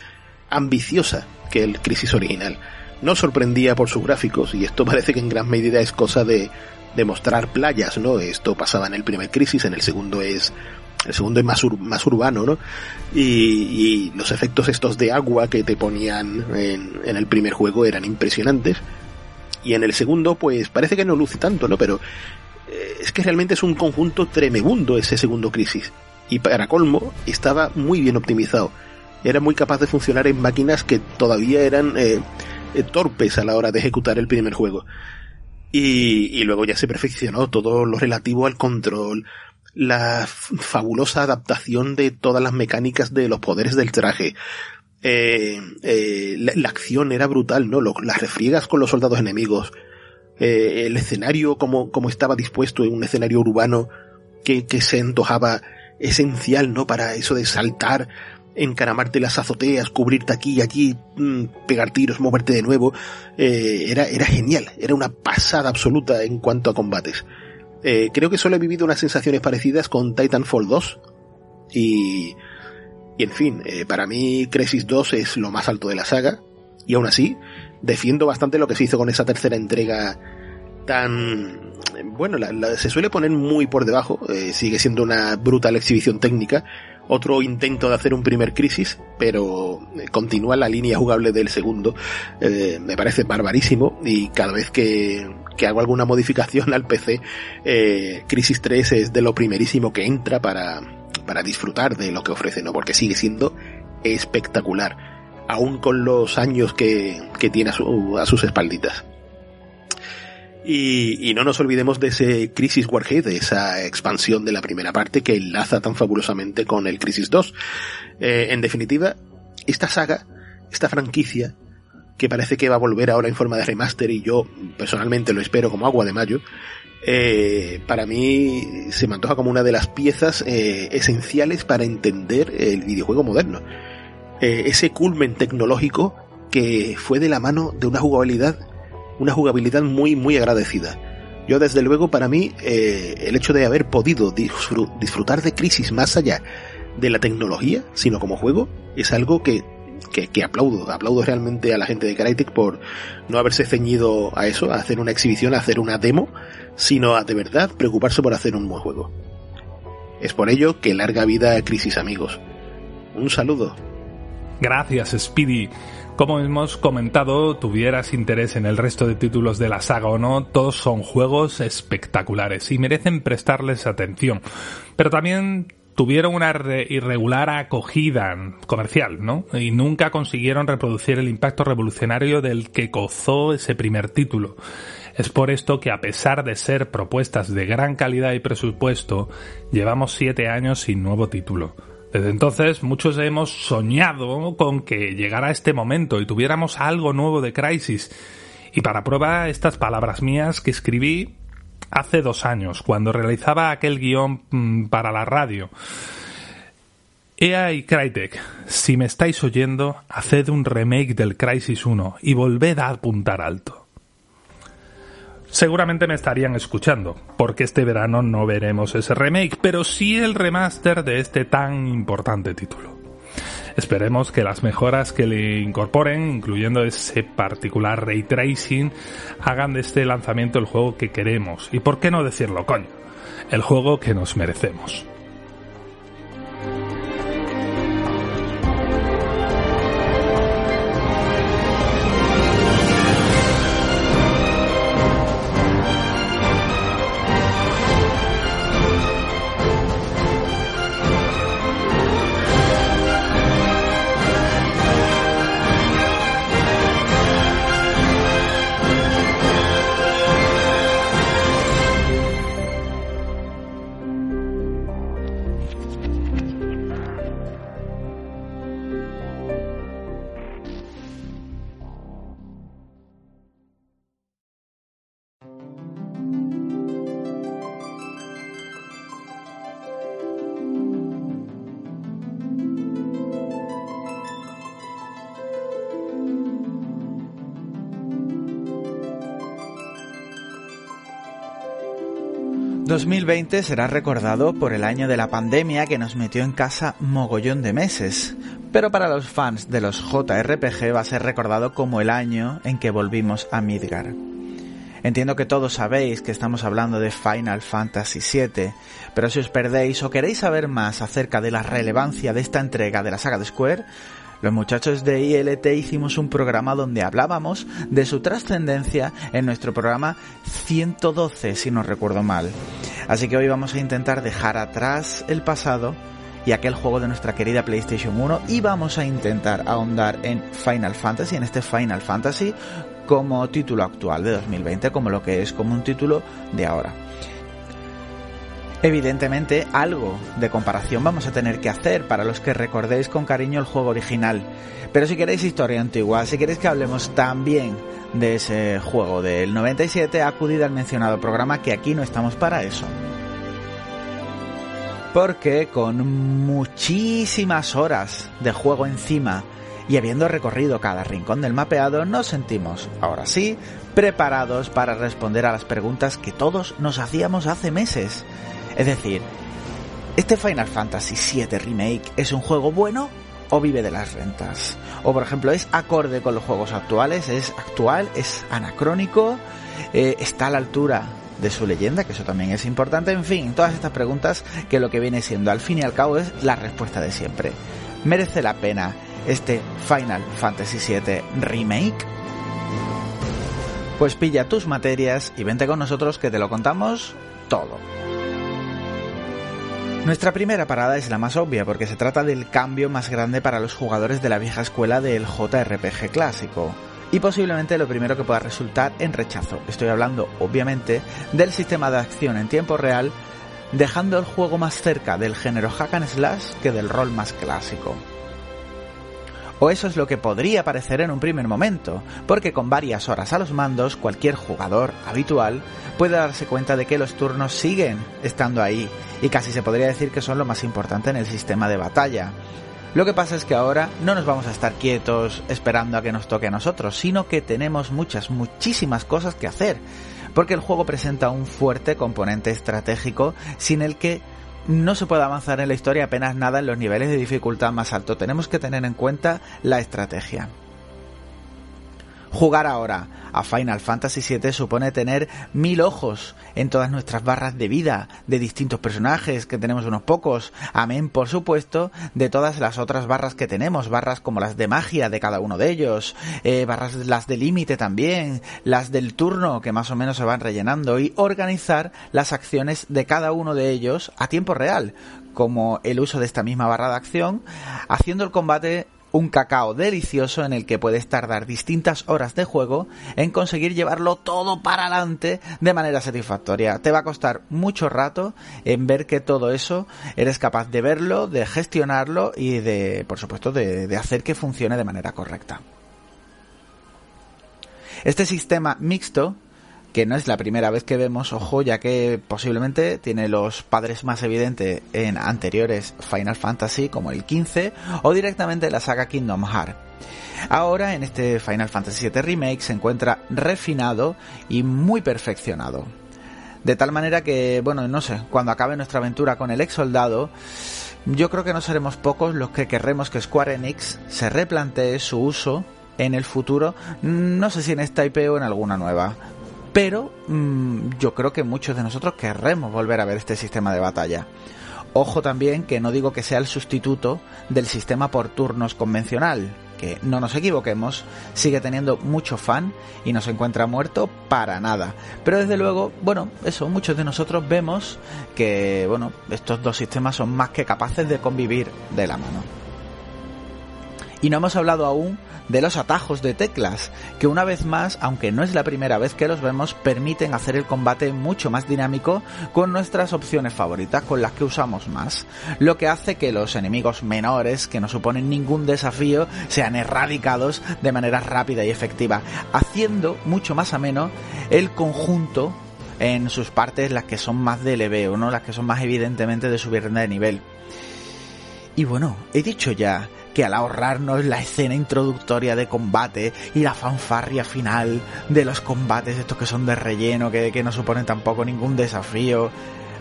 ambiciosa que el Crisis original. No sorprendía por sus gráficos y esto parece que en gran medida es cosa de, de mostrar playas, ¿no? Esto pasaba en el primer Crisis, en el segundo es el segundo es más, más urbano, ¿no? Y, y, los efectos estos de agua que te ponían en, en, el primer juego eran impresionantes. Y en el segundo, pues parece que no luce tanto, ¿no? Pero eh, es que realmente es un conjunto tremebundo ese segundo Crisis. Y para colmo, estaba muy bien optimizado. Era muy capaz de funcionar en máquinas que todavía eran eh, torpes a la hora de ejecutar el primer juego. Y, y, luego ya se perfeccionó todo lo relativo al control, la fabulosa adaptación de todas las mecánicas de los poderes del traje. Eh, eh, la, acción era brutal, ¿no? Las refriegas con los soldados enemigos. Eh, el escenario como, como estaba dispuesto en un escenario urbano que, que se antojaba esencial, ¿no? Para eso de saltar, encaramarte las azoteas, cubrirte aquí y allí, mmm, pegar tiros, moverte de nuevo. Eh, era, era genial. Era una pasada absoluta en cuanto a combates. Eh, creo que solo he vivido unas sensaciones parecidas con Titanfall 2. Y, y en fin, eh, para mí Crisis 2 es lo más alto de la saga. Y aún así, defiendo bastante lo que se hizo con esa tercera entrega tan... Bueno, se suele poner muy por debajo, sigue siendo una brutal exhibición técnica, otro intento de hacer un primer crisis, pero continúa la línea jugable del segundo. Eh, me parece barbarísimo y cada vez que, que hago alguna modificación al PC, eh, Crisis 3 es de lo primerísimo que entra para, para disfrutar de lo que ofrece, ¿no? Porque sigue siendo espectacular, aún con los años que, que tiene a sus espalditas. Y, y, no nos olvidemos de ese Crisis Warhead, de esa expansión de la primera parte que enlaza tan fabulosamente con el Crisis 2. Eh, en definitiva, esta saga, esta franquicia, que parece que va a volver ahora en forma de remaster y yo personalmente lo espero como agua de mayo, eh, para mí se me antoja como una de las piezas eh, esenciales para entender el videojuego moderno. Ese culmen tecnológico que fue de la mano de una jugabilidad una jugabilidad muy muy agradecida. Yo desde luego para mí eh, el hecho de haber podido disfrutar de Crisis más allá de la tecnología, sino como juego, es algo que, que, aplaudo. Aplaudo realmente a la gente de Crytek por no haberse ceñido a eso, a hacer una exhibición, a hacer una demo, sino a de verdad preocuparse por hacer un buen juego. Es por ello que larga vida a Crisis amigos. Un saludo. Gracias, Speedy. Como hemos comentado, tuvieras interés en el resto de títulos de la saga o no, todos son juegos espectaculares y merecen prestarles atención. Pero también tuvieron una irregular acogida comercial, ¿no? Y nunca consiguieron reproducir el impacto revolucionario del que gozó ese primer título. Es por esto que a pesar de ser propuestas de gran calidad y presupuesto, llevamos siete años sin nuevo título. Desde entonces muchos hemos soñado con que llegara este momento y tuviéramos algo nuevo de Crisis. Y para prueba estas palabras mías que escribí hace dos años, cuando realizaba aquel guion mmm, para la radio. EA y Crytek, si me estáis oyendo, haced un remake del Crisis 1 y volved a apuntar alto. Seguramente me estarían escuchando, porque este verano no veremos ese remake, pero sí el remaster de este tan importante título. Esperemos que las mejoras que le incorporen, incluyendo ese particular ray tracing, hagan de este lanzamiento el juego que queremos. Y por qué no decirlo, coño, el juego que nos merecemos. 2020 será recordado por el año de la pandemia que nos metió en casa mogollón de meses, pero para los fans de los JRPG va a ser recordado como el año en que volvimos a Midgar. Entiendo que todos sabéis que estamos hablando de Final Fantasy VII, pero si os perdéis o queréis saber más acerca de la relevancia de esta entrega de la saga de Square, los muchachos de ILT hicimos un programa donde hablábamos de su trascendencia en nuestro programa 112, si no recuerdo mal. Así que hoy vamos a intentar dejar atrás el pasado y aquel juego de nuestra querida PlayStation 1 y vamos a intentar ahondar en Final Fantasy, en este Final Fantasy como título actual de 2020, como lo que es como un título de ahora. Evidentemente, algo de comparación vamos a tener que hacer para los que recordéis con cariño el juego original. Pero si queréis historia antigua, si queréis que hablemos también de ese juego del 97, acudid al mencionado programa que aquí no estamos para eso. Porque con muchísimas horas de juego encima y habiendo recorrido cada rincón del mapeado, nos sentimos, ahora sí, preparados para responder a las preguntas que todos nos hacíamos hace meses. Es decir, ¿este Final Fantasy VII Remake es un juego bueno o vive de las rentas? O por ejemplo, ¿es acorde con los juegos actuales? ¿Es actual? ¿Es anacrónico? Eh, ¿Está a la altura de su leyenda? Que eso también es importante. En fin, todas estas preguntas que lo que viene siendo al fin y al cabo es la respuesta de siempre. ¿Merece la pena este Final Fantasy VII Remake? Pues pilla tus materias y vente con nosotros que te lo contamos todo. Nuestra primera parada es la más obvia porque se trata del cambio más grande para los jugadores de la vieja escuela del JRPG clásico. Y posiblemente lo primero que pueda resultar en rechazo. Estoy hablando, obviamente, del sistema de acción en tiempo real, dejando el juego más cerca del género hack and slash que del rol más clásico. O eso es lo que podría parecer en un primer momento, porque con varias horas a los mandos cualquier jugador habitual puede darse cuenta de que los turnos siguen estando ahí y casi se podría decir que son lo más importante en el sistema de batalla. Lo que pasa es que ahora no nos vamos a estar quietos esperando a que nos toque a nosotros, sino que tenemos muchas, muchísimas cosas que hacer, porque el juego presenta un fuerte componente estratégico sin el que no se puede avanzar en la historia apenas nada en los niveles de dificultad más alto. Tenemos que tener en cuenta la estrategia. Jugar ahora a Final Fantasy VII supone tener mil ojos en todas nuestras barras de vida de distintos personajes, que tenemos unos pocos, amén por supuesto de todas las otras barras que tenemos, barras como las de magia de cada uno de ellos, eh, barras las de límite también, las del turno que más o menos se van rellenando y organizar las acciones de cada uno de ellos a tiempo real, como el uso de esta misma barra de acción, haciendo el combate un cacao delicioso en el que puedes tardar distintas horas de juego en conseguir llevarlo todo para adelante de manera satisfactoria. Te va a costar mucho rato en ver que todo eso eres capaz de verlo, de gestionarlo y de, por supuesto, de, de hacer que funcione de manera correcta. Este sistema mixto que no es la primera vez que vemos, ojo, ya que posiblemente tiene los padres más evidentes en anteriores Final Fantasy como el 15 o directamente la saga Kingdom Hearts. Ahora en este Final Fantasy VII Remake se encuentra refinado y muy perfeccionado. De tal manera que, bueno, no sé, cuando acabe nuestra aventura con el ex soldado, yo creo que no seremos pocos los que querremos que Square Enix se replantee su uso en el futuro, no sé si en esta IP o en alguna nueva pero mmm, yo creo que muchos de nosotros querremos volver a ver este sistema de batalla. Ojo también que no digo que sea el sustituto del sistema por turnos convencional, que no nos equivoquemos, sigue teniendo mucho fan y no se encuentra muerto para nada. Pero desde luego, bueno, eso, muchos de nosotros vemos que, bueno, estos dos sistemas son más que capaces de convivir de la mano. Y no hemos hablado aún de los atajos de teclas, que una vez más, aunque no es la primera vez que los vemos, permiten hacer el combate mucho más dinámico con nuestras opciones favoritas, con las que usamos más, lo que hace que los enemigos menores, que no suponen ningún desafío, sean erradicados de manera rápida y efectiva, haciendo mucho más ameno el conjunto en sus partes las que son más de leveo, ¿no? Las que son más evidentemente de subir de nivel. Y bueno, he dicho ya que al ahorrarnos la escena introductoria de combate y la fanfarria final de los combates estos que son de relleno, que, que no suponen tampoco ningún desafío,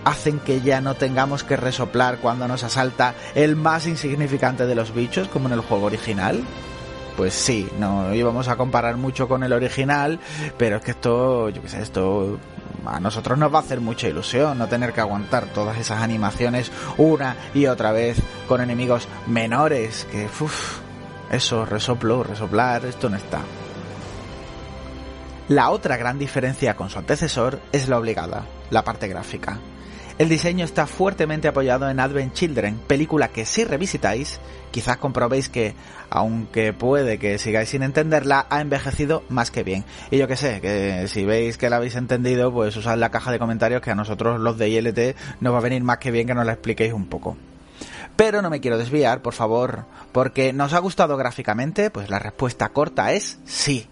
hacen que ya no tengamos que resoplar cuando nos asalta el más insignificante de los bichos, como en el juego original? Pues sí, no íbamos a comparar mucho con el original, pero es que esto, yo qué sé, esto a nosotros nos va a hacer mucha ilusión no tener que aguantar todas esas animaciones una y otra vez con enemigos menores que, uff, eso, resoplo, resoplar, esto no está. La otra gran diferencia con su antecesor es la obligada, la parte gráfica. El diseño está fuertemente apoyado en Advent Children, película que si revisitáis, quizás comprobéis que, aunque puede que sigáis sin entenderla, ha envejecido más que bien. Y yo que sé, que si veis que la habéis entendido, pues usad la caja de comentarios que a nosotros los de ILT nos va a venir más que bien que nos la expliquéis un poco. Pero no me quiero desviar, por favor, porque ¿nos ha gustado gráficamente? Pues la respuesta corta es sí.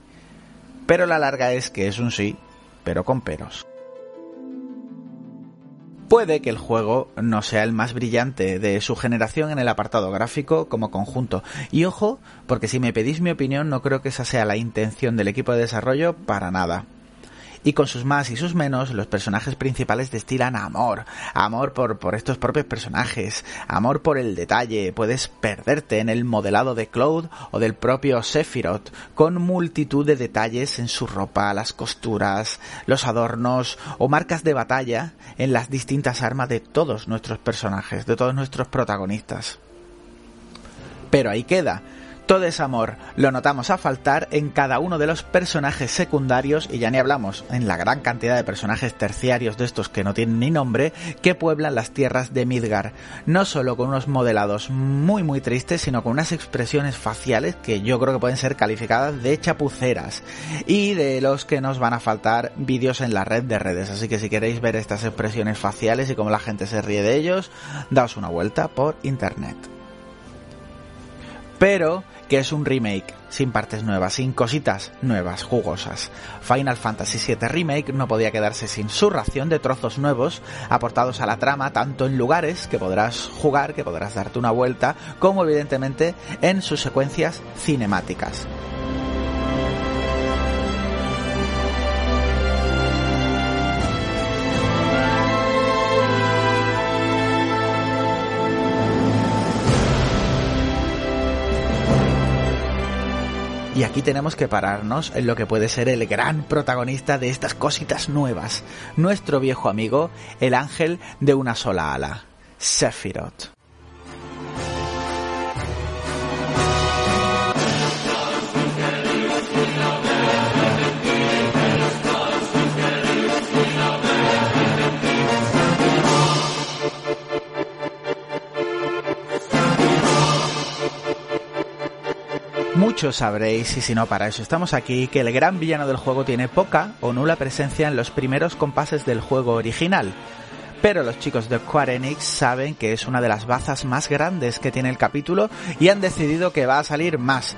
Pero la larga es que es un sí, pero con peros. Puede que el juego no sea el más brillante de su generación en el apartado gráfico como conjunto. Y ojo, porque si me pedís mi opinión no creo que esa sea la intención del equipo de desarrollo para nada y con sus más y sus menos, los personajes principales destilan amor, amor por, por estos propios personajes, amor por el detalle, puedes perderte en el modelado de Cloud o del propio Sephiroth, con multitud de detalles en su ropa, las costuras, los adornos o marcas de batalla en las distintas armas de todos nuestros personajes, de todos nuestros protagonistas. Pero ahí queda, todo ese amor. Lo notamos a faltar en cada uno de los personajes secundarios y ya ni hablamos en la gran cantidad de personajes terciarios de estos que no tienen ni nombre que pueblan las tierras de Midgar, no solo con unos modelados muy muy tristes, sino con unas expresiones faciales que yo creo que pueden ser calificadas de chapuceras. Y de los que nos van a faltar vídeos en la red de redes, así que si queréis ver estas expresiones faciales y cómo la gente se ríe de ellos, daos una vuelta por internet. Pero que es un remake sin partes nuevas, sin cositas nuevas, jugosas. Final Fantasy VII Remake no podía quedarse sin su ración de trozos nuevos aportados a la trama, tanto en lugares que podrás jugar, que podrás darte una vuelta, como evidentemente en sus secuencias cinemáticas. Y aquí tenemos que pararnos en lo que puede ser el gran protagonista de estas cositas nuevas, nuestro viejo amigo, el ángel de una sola ala, Sephiroth. Muchos sabréis, y si no para eso estamos aquí, que el gran villano del juego tiene poca o nula presencia en los primeros compases del juego original. Pero los chicos de Square Enix saben que es una de las bazas más grandes que tiene el capítulo y han decidido que va a salir más,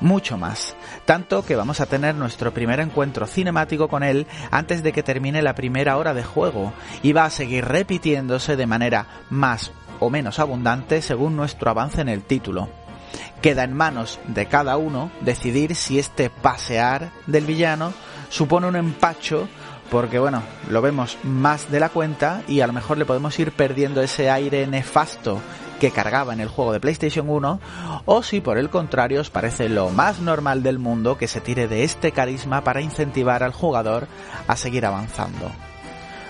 mucho más. Tanto que vamos a tener nuestro primer encuentro cinemático con él antes de que termine la primera hora de juego y va a seguir repitiéndose de manera más o menos abundante según nuestro avance en el título. Queda en manos de cada uno decidir si este pasear del villano supone un empacho porque bueno, lo vemos más de la cuenta y a lo mejor le podemos ir perdiendo ese aire nefasto que cargaba en el juego de PlayStation 1, o si por el contrario os parece lo más normal del mundo que se tire de este carisma para incentivar al jugador a seguir avanzando.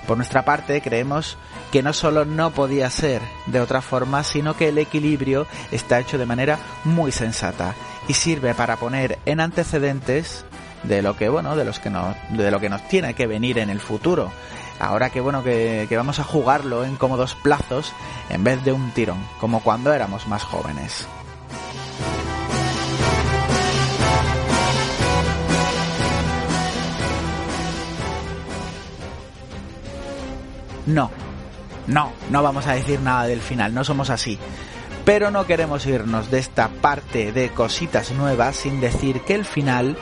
Por nuestra parte, creemos que no solo no podía ser de otra forma, sino que el equilibrio está hecho de manera muy sensata y sirve para poner en antecedentes de lo que bueno, de los que nos, de lo que nos tiene que venir en el futuro. Ahora que bueno que, que vamos a jugarlo en cómodos plazos en vez de un tirón, como cuando éramos más jóvenes. No, no, no vamos a decir nada del final, no somos así. Pero no queremos irnos de esta parte de cositas nuevas sin decir que el final,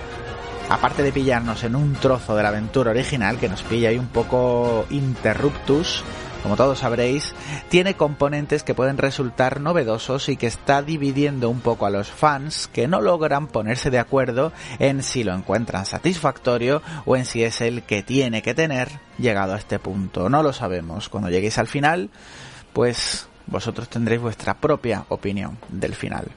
aparte de pillarnos en un trozo de la aventura original que nos pilla ahí un poco interruptus, como todos sabréis, tiene componentes que pueden resultar novedosos y que está dividiendo un poco a los fans que no logran ponerse de acuerdo en si lo encuentran satisfactorio o en si es el que tiene que tener llegado a este punto. No lo sabemos. Cuando lleguéis al final, pues vosotros tendréis vuestra propia opinión del final.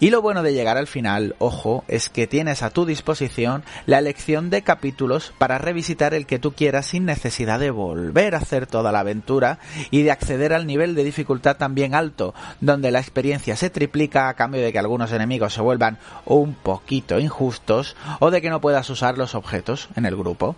Y lo bueno de llegar al final, ojo, es que tienes a tu disposición la elección de capítulos para revisitar el que tú quieras sin necesidad de volver a hacer toda la aventura y de acceder al nivel de dificultad también alto, donde la experiencia se triplica a cambio de que algunos enemigos se vuelvan un poquito injustos o de que no puedas usar los objetos en el grupo.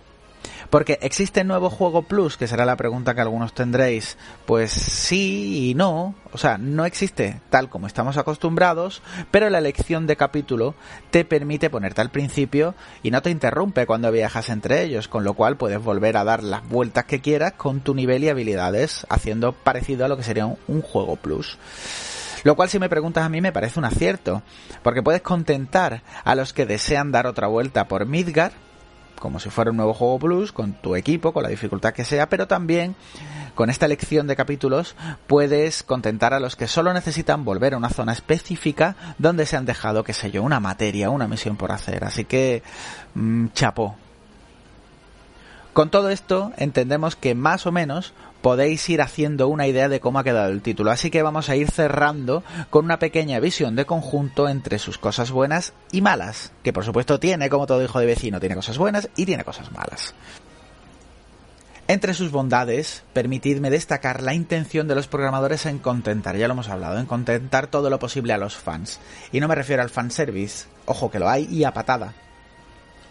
Porque existe nuevo juego plus, que será la pregunta que algunos tendréis. Pues sí y no. O sea, no existe tal como estamos acostumbrados, pero la elección de capítulo te permite ponerte al principio y no te interrumpe cuando viajas entre ellos, con lo cual puedes volver a dar las vueltas que quieras con tu nivel y habilidades, haciendo parecido a lo que sería un, juego plus. Lo cual si me preguntas a mí me parece un acierto, porque puedes contentar a los que desean dar otra vuelta por Midgar, como si fuera un nuevo juego plus, con tu equipo, con la dificultad que sea, pero también con esta elección de capítulos puedes contentar a los que solo necesitan volver a una zona específica donde se han dejado, qué sé yo, una materia, una misión por hacer. Así que, mmm, chapó. Con todo esto, entendemos que más o menos podéis ir haciendo una idea de cómo ha quedado el título. Así que vamos a ir cerrando con una pequeña visión de conjunto entre sus cosas buenas y malas, que por supuesto tiene, como todo hijo de vecino, tiene cosas buenas y tiene cosas malas. Entre sus bondades, permitidme destacar la intención de los programadores en contentar, ya lo hemos hablado, en contentar todo lo posible a los fans. Y no me refiero al fanservice, ojo que lo hay y a patada.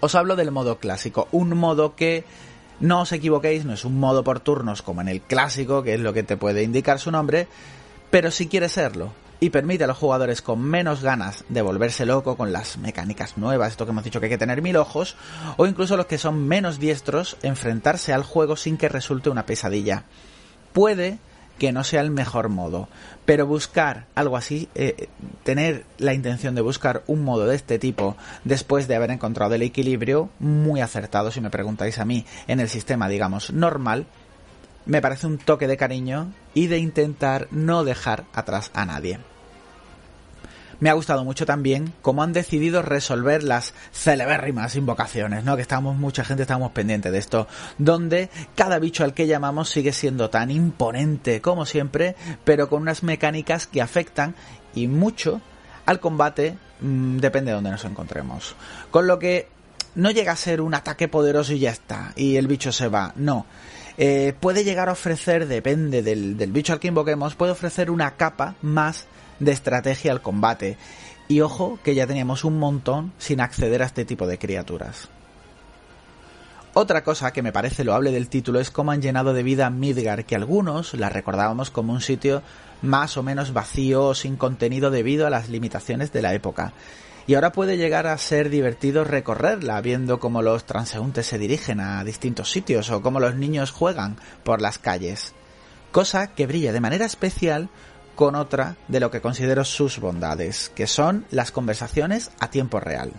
Os hablo del modo clásico, un modo que no os equivoquéis, no es un modo por turnos como en el clásico, que es lo que te puede indicar su nombre, pero si quiere serlo y permite a los jugadores con menos ganas de volverse loco con las mecánicas nuevas, esto que hemos dicho que hay que tener mil ojos, o incluso los que son menos diestros, enfrentarse al juego sin que resulte una pesadilla. Puede que no sea el mejor modo. Pero buscar algo así, eh, tener la intención de buscar un modo de este tipo después de haber encontrado el equilibrio muy acertado, si me preguntáis a mí, en el sistema, digamos, normal, me parece un toque de cariño y de intentar no dejar atrás a nadie. Me ha gustado mucho también cómo han decidido resolver las celebérrimas invocaciones, ¿no? Que estamos, mucha gente estamos pendientes de esto, donde cada bicho al que llamamos sigue siendo tan imponente como siempre, pero con unas mecánicas que afectan y mucho al combate, mmm, depende de donde nos encontremos. Con lo que no llega a ser un ataque poderoso y ya está, y el bicho se va, no. Eh, puede llegar a ofrecer, depende del, del bicho al que invoquemos, puede ofrecer una capa más de estrategia al combate. Y ojo que ya teníamos un montón sin acceder a este tipo de criaturas. Otra cosa que me parece loable del título es cómo han llenado de vida Midgar, que algunos la recordábamos como un sitio más o menos vacío o sin contenido debido a las limitaciones de la época. Y ahora puede llegar a ser divertido recorrerla, viendo cómo los transeúntes se dirigen a distintos sitios o cómo los niños juegan por las calles. Cosa que brilla de manera especial con otra de lo que considero sus bondades, que son las conversaciones a tiempo real.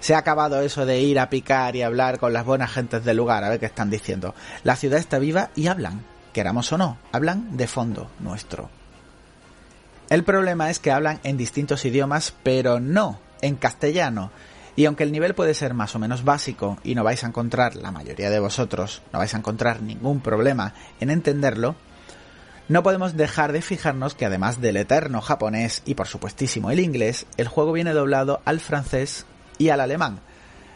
Se ha acabado eso de ir a picar y hablar con las buenas gentes del lugar a ver qué están diciendo. La ciudad está viva y hablan, queramos o no, hablan de fondo nuestro. El problema es que hablan en distintos idiomas, pero no en castellano. Y aunque el nivel puede ser más o menos básico y no vais a encontrar, la mayoría de vosotros, no vais a encontrar ningún problema en entenderlo, no podemos dejar de fijarnos que además del eterno japonés y por supuestísimo el inglés, el juego viene doblado al francés y al alemán,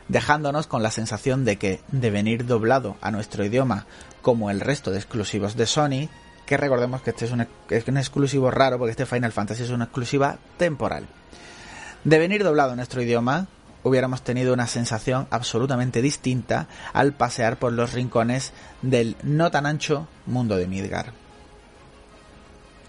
dejándonos con la sensación de que, de venir doblado a nuestro idioma como el resto de exclusivos de Sony, que recordemos que este es un, es un exclusivo raro porque este Final Fantasy es una exclusiva temporal. De venir doblado a nuestro idioma, hubiéramos tenido una sensación absolutamente distinta al pasear por los rincones del no tan ancho mundo de Midgar.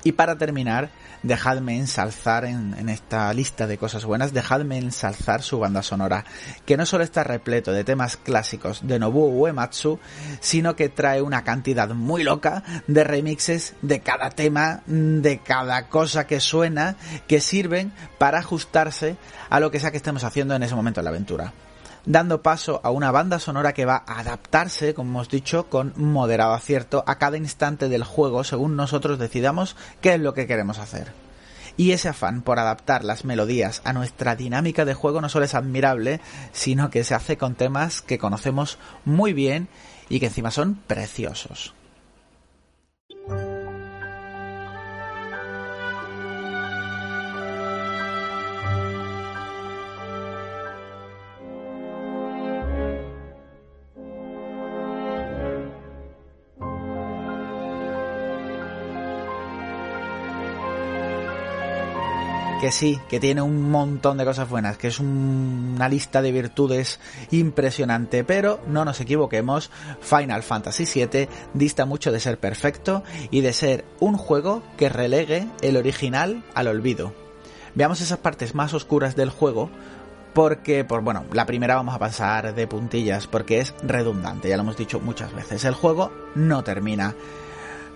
Y para terminar, dejadme ensalzar en, esta lista de cosas buenas, dejadme ensalzar su banda sonora, que no solo está repleto de temas clásicos de Nobuo Uematsu, sino que trae una cantidad muy loca de remixes de cada tema, de cada cosa que suena, que sirven para ajustarse a lo que sea que estemos haciendo en ese momento en la aventura. Dando paso a una banda sonora que va a adaptarse, como hemos dicho, con moderado acierto a cada instante del juego según nosotros decidamos qué es lo que queremos hacer. Y ese afán por adaptar las melodías a nuestra dinámica de juego no solo es admirable, sino que se hace con temas que conocemos muy bien y que encima son preciosos. Que sí, que tiene un montón de cosas buenas, que es un- una lista de virtudes impresionante, pero no nos equivoquemos, Final Fantasy VII dista mucho de ser perfecto y de ser un juego que relegue el original al olvido. Veamos esas partes más oscuras del juego, porque, por bueno, la primera vamos a pasar de puntillas, porque es redundante, ya lo hemos dicho muchas veces, el juego no termina.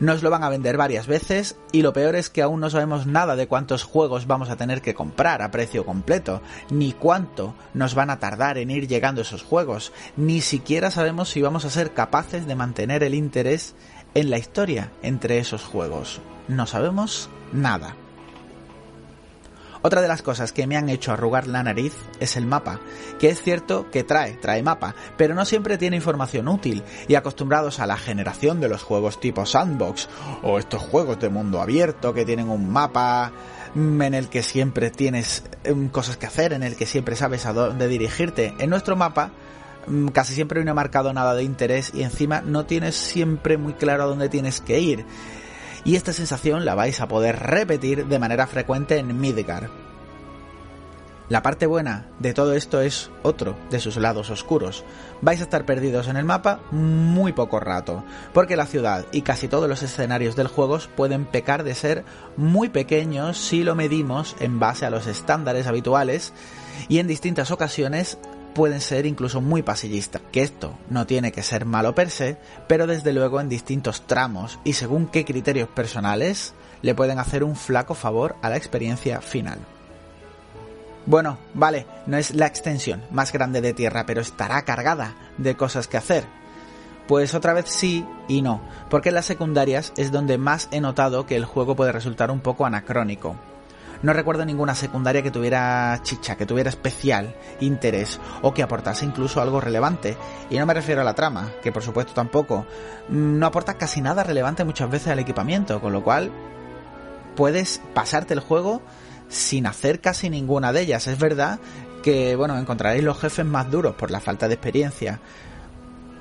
Nos lo van a vender varias veces y lo peor es que aún no sabemos nada de cuántos juegos vamos a tener que comprar a precio completo, ni cuánto nos van a tardar en ir llegando esos juegos, ni siquiera sabemos si vamos a ser capaces de mantener el interés en la historia entre esos juegos. No sabemos nada. Otra de las cosas que me han hecho arrugar la nariz es el mapa, que es cierto que trae, trae mapa, pero no siempre tiene información útil, y acostumbrados a la generación de los juegos tipo sandbox, o estos juegos de mundo abierto que tienen un mapa en el que siempre tienes mm, cosas que hacer, en el que siempre sabes a dónde dirigirte. En nuestro mapa mm, casi siempre no he marcado nada de interés y encima no tienes siempre muy claro a dónde tienes que ir y esta sensación la vais a poder repetir de manera frecuente en Midgar. La parte buena de todo esto es otro de sus lados oscuros. Vais a estar perdidos en el mapa muy poco rato, porque la ciudad y casi todos los escenarios del juego pueden pecar de ser muy pequeños si lo medimos en base a los estándares habituales y en distintas ocasiones pueden ser incluso muy pasillistas. Que esto no tiene que ser malo per se, pero desde luego en distintos tramos y según qué criterios personales le pueden hacer un flaco favor a la experiencia final. Bueno, vale, no es la extensión más grande de Tierra, pero estará cargada de cosas que hacer. Pues otra vez sí y no, porque en las secundarias es donde más he notado que el juego puede resultar un poco anacrónico. No recuerdo ninguna secundaria que tuviera chicha, que tuviera especial interés o que aportase incluso algo relevante. Y no me refiero a la trama, que por supuesto tampoco. Mm, No aporta casi nada relevante muchas veces al equipamiento, con lo cual puedes pasarte el juego sin hacer casi ninguna de ellas. Es verdad que, bueno, encontraréis los jefes más duros por la falta de experiencia,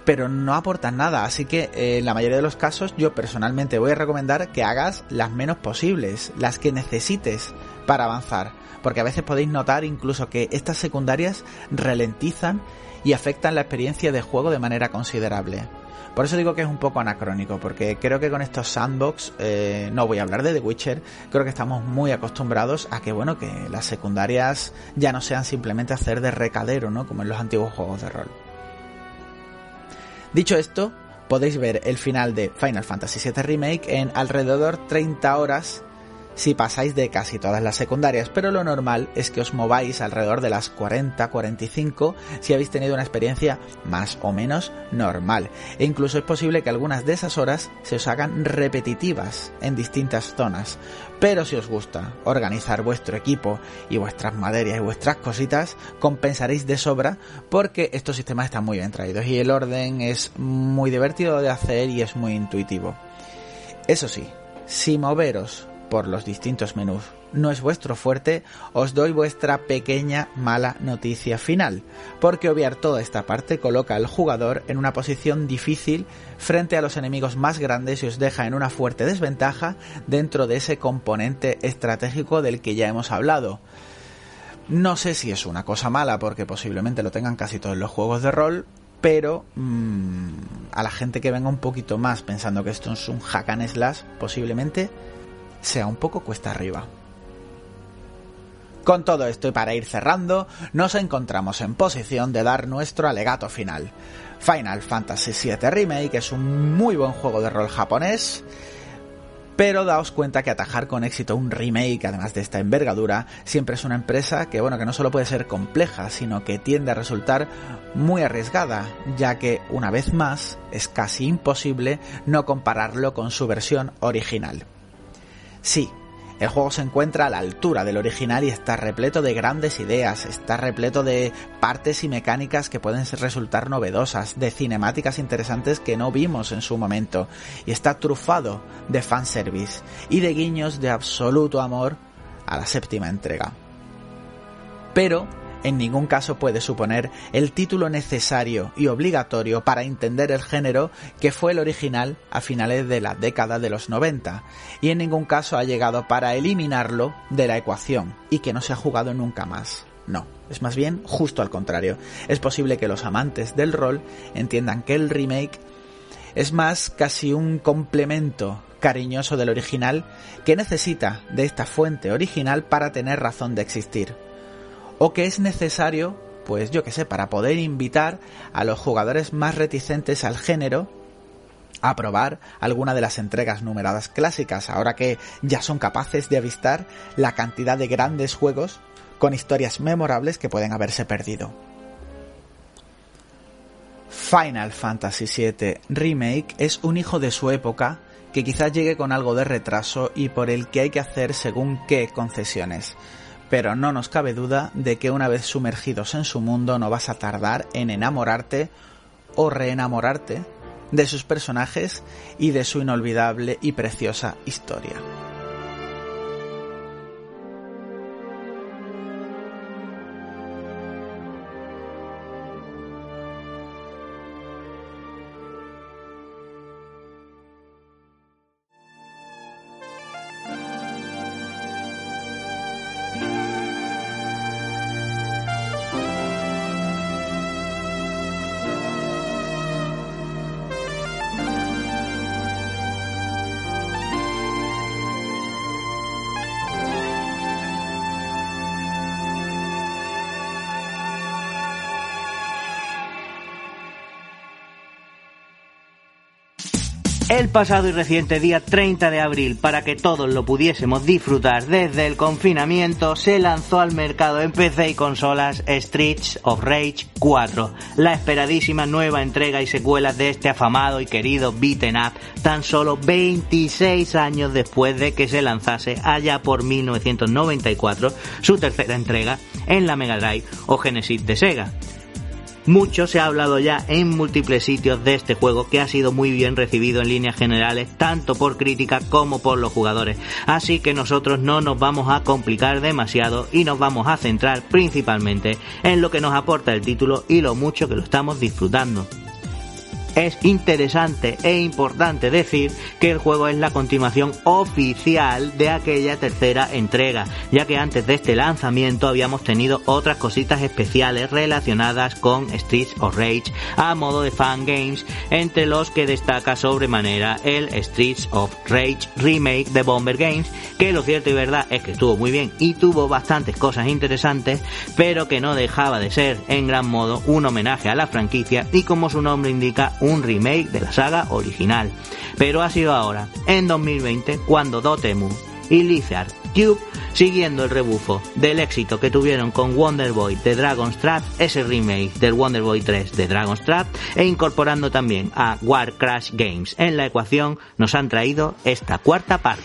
pero no aportan nada, así que eh, en la mayoría de los casos yo personalmente voy a recomendar que hagas las menos posibles, las que necesites para avanzar, porque a veces podéis notar incluso que estas secundarias ralentizan y afectan la experiencia de juego de manera considerable. Por eso digo que es un poco anacrónico, porque creo que con estos sandbox, eh, no voy a hablar de The Witcher, creo que estamos muy acostumbrados a que, bueno, que las secundarias ya no sean simplemente hacer de recadero, ¿no? Como en los antiguos juegos de rol. Dicho esto, podéis ver el final de Final Fantasy VII Remake en alrededor 30 horas si pasáis de casi todas las secundarias, pero lo normal es que os mováis alrededor de las 40-45 si habéis tenido una experiencia más o menos normal. E incluso es posible que algunas de esas horas se os hagan repetitivas en distintas zonas. Pero si os gusta organizar vuestro equipo y vuestras materias y vuestras cositas, compensaréis de sobra porque estos sistemas están muy bien traídos y el orden es muy divertido de hacer y es muy intuitivo. Eso sí, si moveros por los distintos menús no es vuestro fuerte, os doy vuestra pequeña mala noticia final, porque obviar toda esta parte coloca al jugador en una posición difícil frente a los enemigos más grandes y os deja en una fuerte desventaja dentro de ese componente estratégico del que ya hemos hablado. No sé si es una cosa mala, porque posiblemente lo tengan casi todos los juegos de rol, pero mmm, a la gente que venga un poquito más pensando que esto es un hack and slash, posiblemente sea un poco cuesta arriba. Con todo esto y para ir cerrando, nos encontramos en posición de dar nuestro alegato final. Final Fantasy VII Remake es un muy buen juego de rol japonés, Pero daos cuenta que atajar con éxito un remake, además de esta envergadura, siempre es una empresa que, bueno, que no solo puede ser compleja, sino que tiende a resultar muy arriesgada, ya que, una vez más, es casi imposible no compararlo con su versión original. Sí, el juego se encuentra a la altura del original y está repleto de grandes ideas, está repleto de partes y mecánicas que pueden resultar novedosas, de cinemáticas interesantes que no vimos en su momento, y está trufado de fanservice y de guiños de absoluto amor a la séptima entrega. Pero en ningún caso puede suponer el título necesario y obligatorio para entender el género que fue el original a finales de la década de los 90, y en ningún caso ha llegado para eliminarlo de la ecuación y que no se ha jugado nunca más. No, es más bien justo al contrario. Es posible que los amantes del rol entiendan que el remake es más casi un complemento cariñoso del original que necesita de esta fuente original para tener razón de existir o que es necesario, pues yo que sé, para poder invitar a los jugadores más reticentes al género a probar alguna de las entregas numeradas clásicas, ahora que ya son capaces de avistar la cantidad de grandes juegos con historias memorables que pueden haberse perdido. Final Fantasy VII Remake es un hijo de su época que quizás llegue con algo de retraso y por el que hay que hacer según qué concesiones pero no nos cabe duda de que una vez sumergidos en su mundo no vas a tardar en enamorarte o reenamorarte de sus personajes y de su inolvidable y preciosa historia. El pasado y reciente día 30 de abril, para que todos lo pudiésemos disfrutar desde el confinamiento, se lanzó al mercado en PC y consolas Streets of Rage 4, la esperadísima nueva entrega y secuela de este afamado y querido beaten up, tan solo 26 años después de que se lanzase allá por 1994 su tercera entrega en la Mega Drive o Genesis de Sega. Mucho se ha hablado ya en múltiples sitios de este juego que ha sido muy bien recibido en líneas generales tanto por crítica como por los jugadores. Así que nosotros no nos vamos a complicar demasiado y nos vamos a centrar principalmente en lo que nos aporta el título y lo mucho que lo estamos disfrutando. Es interesante e importante decir que el juego es la continuación oficial de aquella tercera entrega, ya que antes de este lanzamiento habíamos tenido otras cositas especiales relacionadas con Streets of Rage a modo de fan games, entre los que destaca sobremanera el Streets of Rage remake de Bomber Games, que lo cierto y verdad es que estuvo muy bien y tuvo bastantes cosas interesantes, pero que no dejaba de ser en gran modo un homenaje a la franquicia y como su nombre indica un remake de la saga original. Pero ha sido ahora, en 2020, cuando Dotemu y Lizard Cube, siguiendo el rebufo del éxito que tuvieron con Wonder Boy de Dragon's Trap, ese remake del Wonder Boy 3 de Dragon's Trap, e incorporando también a War Crash Games en la ecuación, nos han traído esta cuarta parte.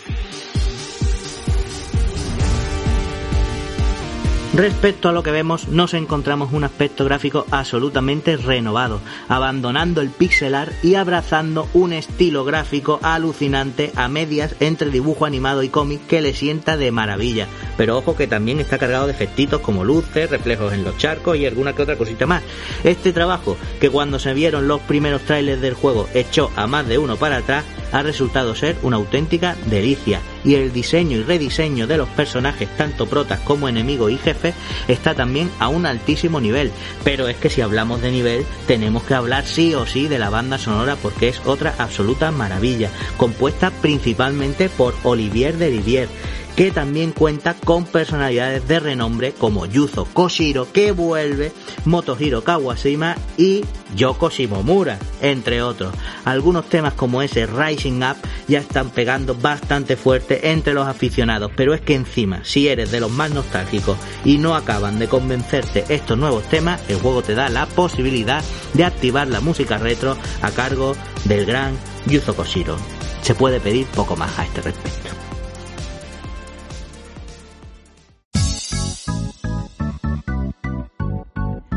Respecto a lo que vemos, nos encontramos un aspecto gráfico absolutamente renovado, abandonando el pixelar y abrazando un estilo gráfico alucinante a medias entre dibujo animado y cómic que le sienta de maravilla. Pero ojo que también está cargado de efectitos como luces, reflejos en los charcos y alguna que otra cosita más. Este trabajo, que cuando se vieron los primeros trailers del juego echó a más de uno para atrás, ha resultado ser una auténtica delicia y el diseño y rediseño de los personajes, tanto protas como enemigos y jefes, está también a un altísimo nivel. Pero es que si hablamos de nivel, tenemos que hablar sí o sí de la banda sonora porque es otra absoluta maravilla, compuesta principalmente por Olivier de Rivière que también cuenta con personalidades de renombre como Yuzo Koshiro, que vuelve, Motohiro Kawashima y Yoko Shimomura, entre otros. Algunos temas como ese Rising Up ya están pegando bastante fuerte entre los aficionados, pero es que encima, si eres de los más nostálgicos y no acaban de convencerte estos nuevos temas, el juego te da la posibilidad de activar la música retro a cargo del gran Yuzo Koshiro. Se puede pedir poco más a este respecto.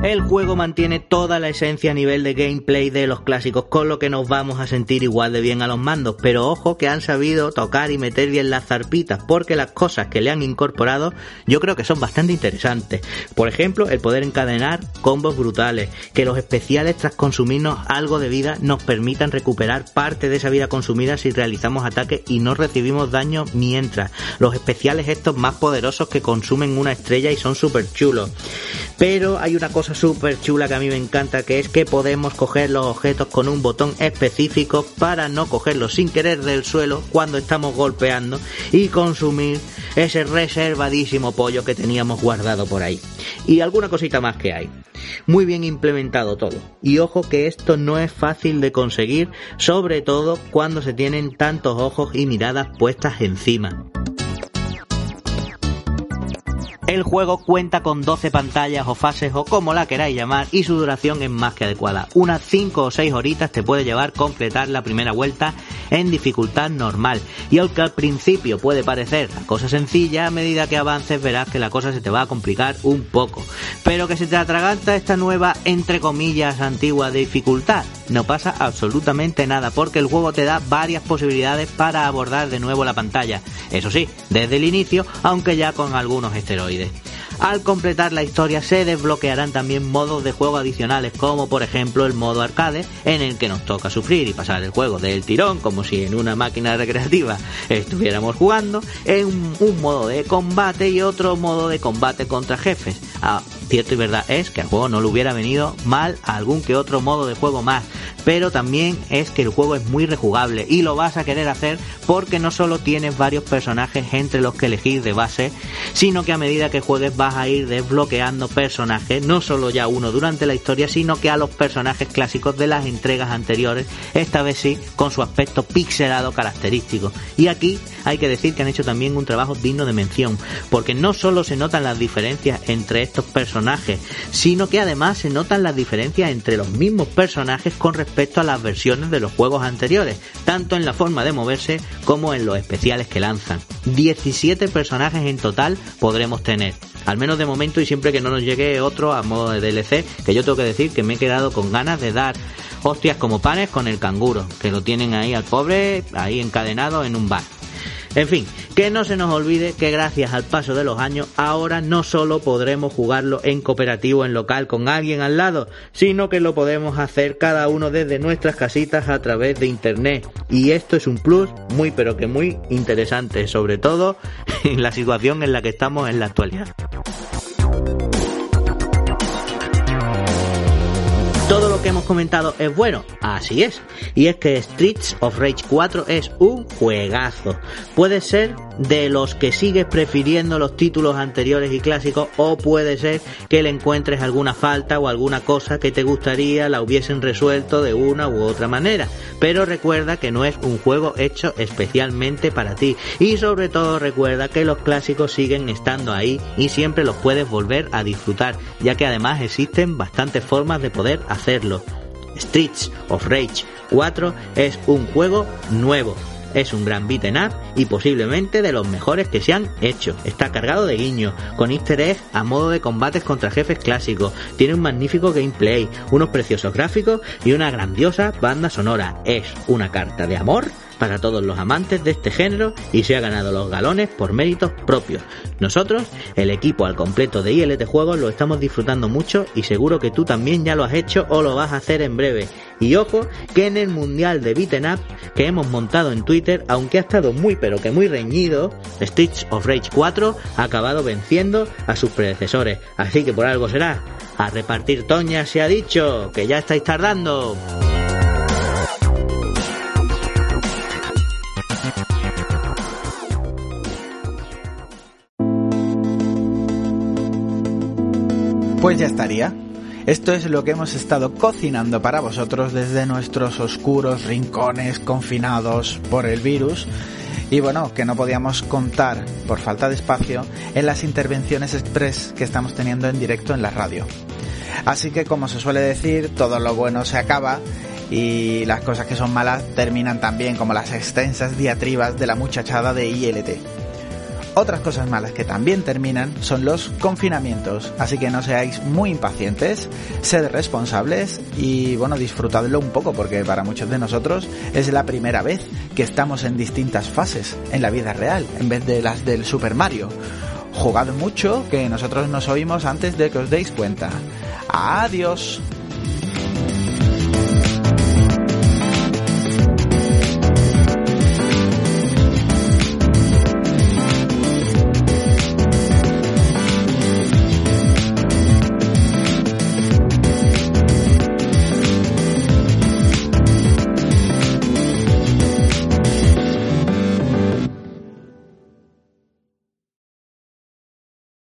El juego mantiene toda la esencia a nivel de gameplay de los clásicos, con lo que nos vamos a sentir igual de bien a los mandos, pero ojo que han sabido tocar y meter bien las zarpitas, porque las cosas que le han incorporado yo creo que son bastante interesantes. Por ejemplo, el poder encadenar combos brutales, que los especiales tras consumirnos algo de vida nos permitan recuperar parte de esa vida consumida si realizamos ataques y no recibimos daño mientras. Los especiales estos más poderosos que consumen una estrella y son súper chulos. Pero hay una cosa súper chula que a mí me encanta, que es que podemos coger los objetos con un botón específico para no cogerlos sin querer del suelo cuando estamos golpeando y consumir ese reservadísimo pollo que teníamos guardado por ahí. Y alguna cosita más que hay. Muy bien implementado todo. Y ojo que esto no es fácil de conseguir, sobre todo cuando se tienen tantos ojos y miradas puestas encima. El juego cuenta con 12 pantallas o fases o como la queráis llamar y su duración es más que adecuada. Unas 5 o 6 horitas te puede llevar completar la primera vuelta en dificultad normal. Y aunque al principio puede parecer la cosa sencilla, a medida que avances verás que la cosa se te va a complicar un poco. Pero que se te atraganta esta nueva, entre comillas, antigua dificultad. No pasa absolutamente nada porque el juego te da varias posibilidades para abordar de nuevo la pantalla. Eso sí, desde el inicio, aunque ya con algunos esteroides. Al completar la historia se desbloquearán también modos de juego adicionales como por ejemplo el modo arcade en el que nos toca sufrir y pasar el juego del tirón como si en una máquina recreativa estuviéramos jugando, en un modo de combate y otro modo de combate contra jefes. Ah, cierto y verdad es que al juego no le hubiera venido mal algún que otro modo de juego más, pero también es que el juego es muy rejugable y lo vas a querer hacer porque no solo tienes varios personajes entre los que elegir de base, sino que a medida que juegues vas a ir desbloqueando personajes, no solo ya uno durante la historia, sino que a los personajes clásicos de las entregas anteriores, esta vez sí con su aspecto pixelado característico. Y aquí hay que decir que han hecho también un trabajo digno de mención, porque no solo se notan las diferencias entre estos personajes, sino que además se notan las diferencias entre los mismos personajes con respecto a las versiones de los juegos anteriores, tanto en la forma de moverse como en los especiales que lanzan. 17 personajes en total podremos tener. Al menos de momento y siempre que no nos llegue otro a modo de DLC, que yo tengo que decir que me he quedado con ganas de dar hostias como panes con el canguro, que lo tienen ahí al pobre, ahí encadenado en un bar. En fin, que no se nos olvide que gracias al paso de los años ahora no solo podremos jugarlo en cooperativo en local con alguien al lado, sino que lo podemos hacer cada uno desde nuestras casitas a través de internet. Y esto es un plus muy pero que muy interesante, sobre todo en la situación en la que estamos en la actualidad. Hemos comentado es bueno, así es. Y es que Streets of Rage 4 es un juegazo. Puede ser de los que sigues prefiriendo los títulos anteriores y clásicos o puede ser que le encuentres alguna falta o alguna cosa que te gustaría la hubiesen resuelto de una u otra manera. Pero recuerda que no es un juego hecho especialmente para ti. Y sobre todo recuerda que los clásicos siguen estando ahí y siempre los puedes volver a disfrutar, ya que además existen bastantes formas de poder hacerlo. Streets of Rage 4 es un juego nuevo. Es un gran beaten up y posiblemente de los mejores que se han hecho. Está cargado de guiños, con easter eggs a modo de combates contra jefes clásicos. Tiene un magnífico gameplay, unos preciosos gráficos y una grandiosa banda sonora. Es una carta de amor para todos los amantes de este género y se ha ganado los galones por méritos propios. Nosotros, el equipo al completo de ILT Juegos, lo estamos disfrutando mucho y seguro que tú también ya lo has hecho o lo vas a hacer en breve. Y ojo, que en el Mundial de Beaten Up que hemos montado en Twitter, aunque ha estado muy pero que muy reñido, Streets of Rage 4 ha acabado venciendo a sus predecesores. Así que por algo será. A repartir toñas se ha dicho, que ya estáis tardando. Pues ya estaría. Esto es lo que hemos estado cocinando para vosotros desde nuestros oscuros rincones confinados por el virus. Y bueno, que no podíamos contar por falta de espacio en las intervenciones express que estamos teniendo en directo en la radio. Así que como se suele decir, todo lo bueno se acaba y las cosas que son malas terminan también como las extensas diatribas de la muchachada de ILT. Otras cosas malas que también terminan son los confinamientos, así que no seáis muy impacientes, sed responsables y bueno, disfrutadlo un poco porque para muchos de nosotros es la primera vez que estamos en distintas fases en la vida real en vez de las del Super Mario. Jugad mucho que nosotros nos oímos antes de que os deis cuenta. Adiós.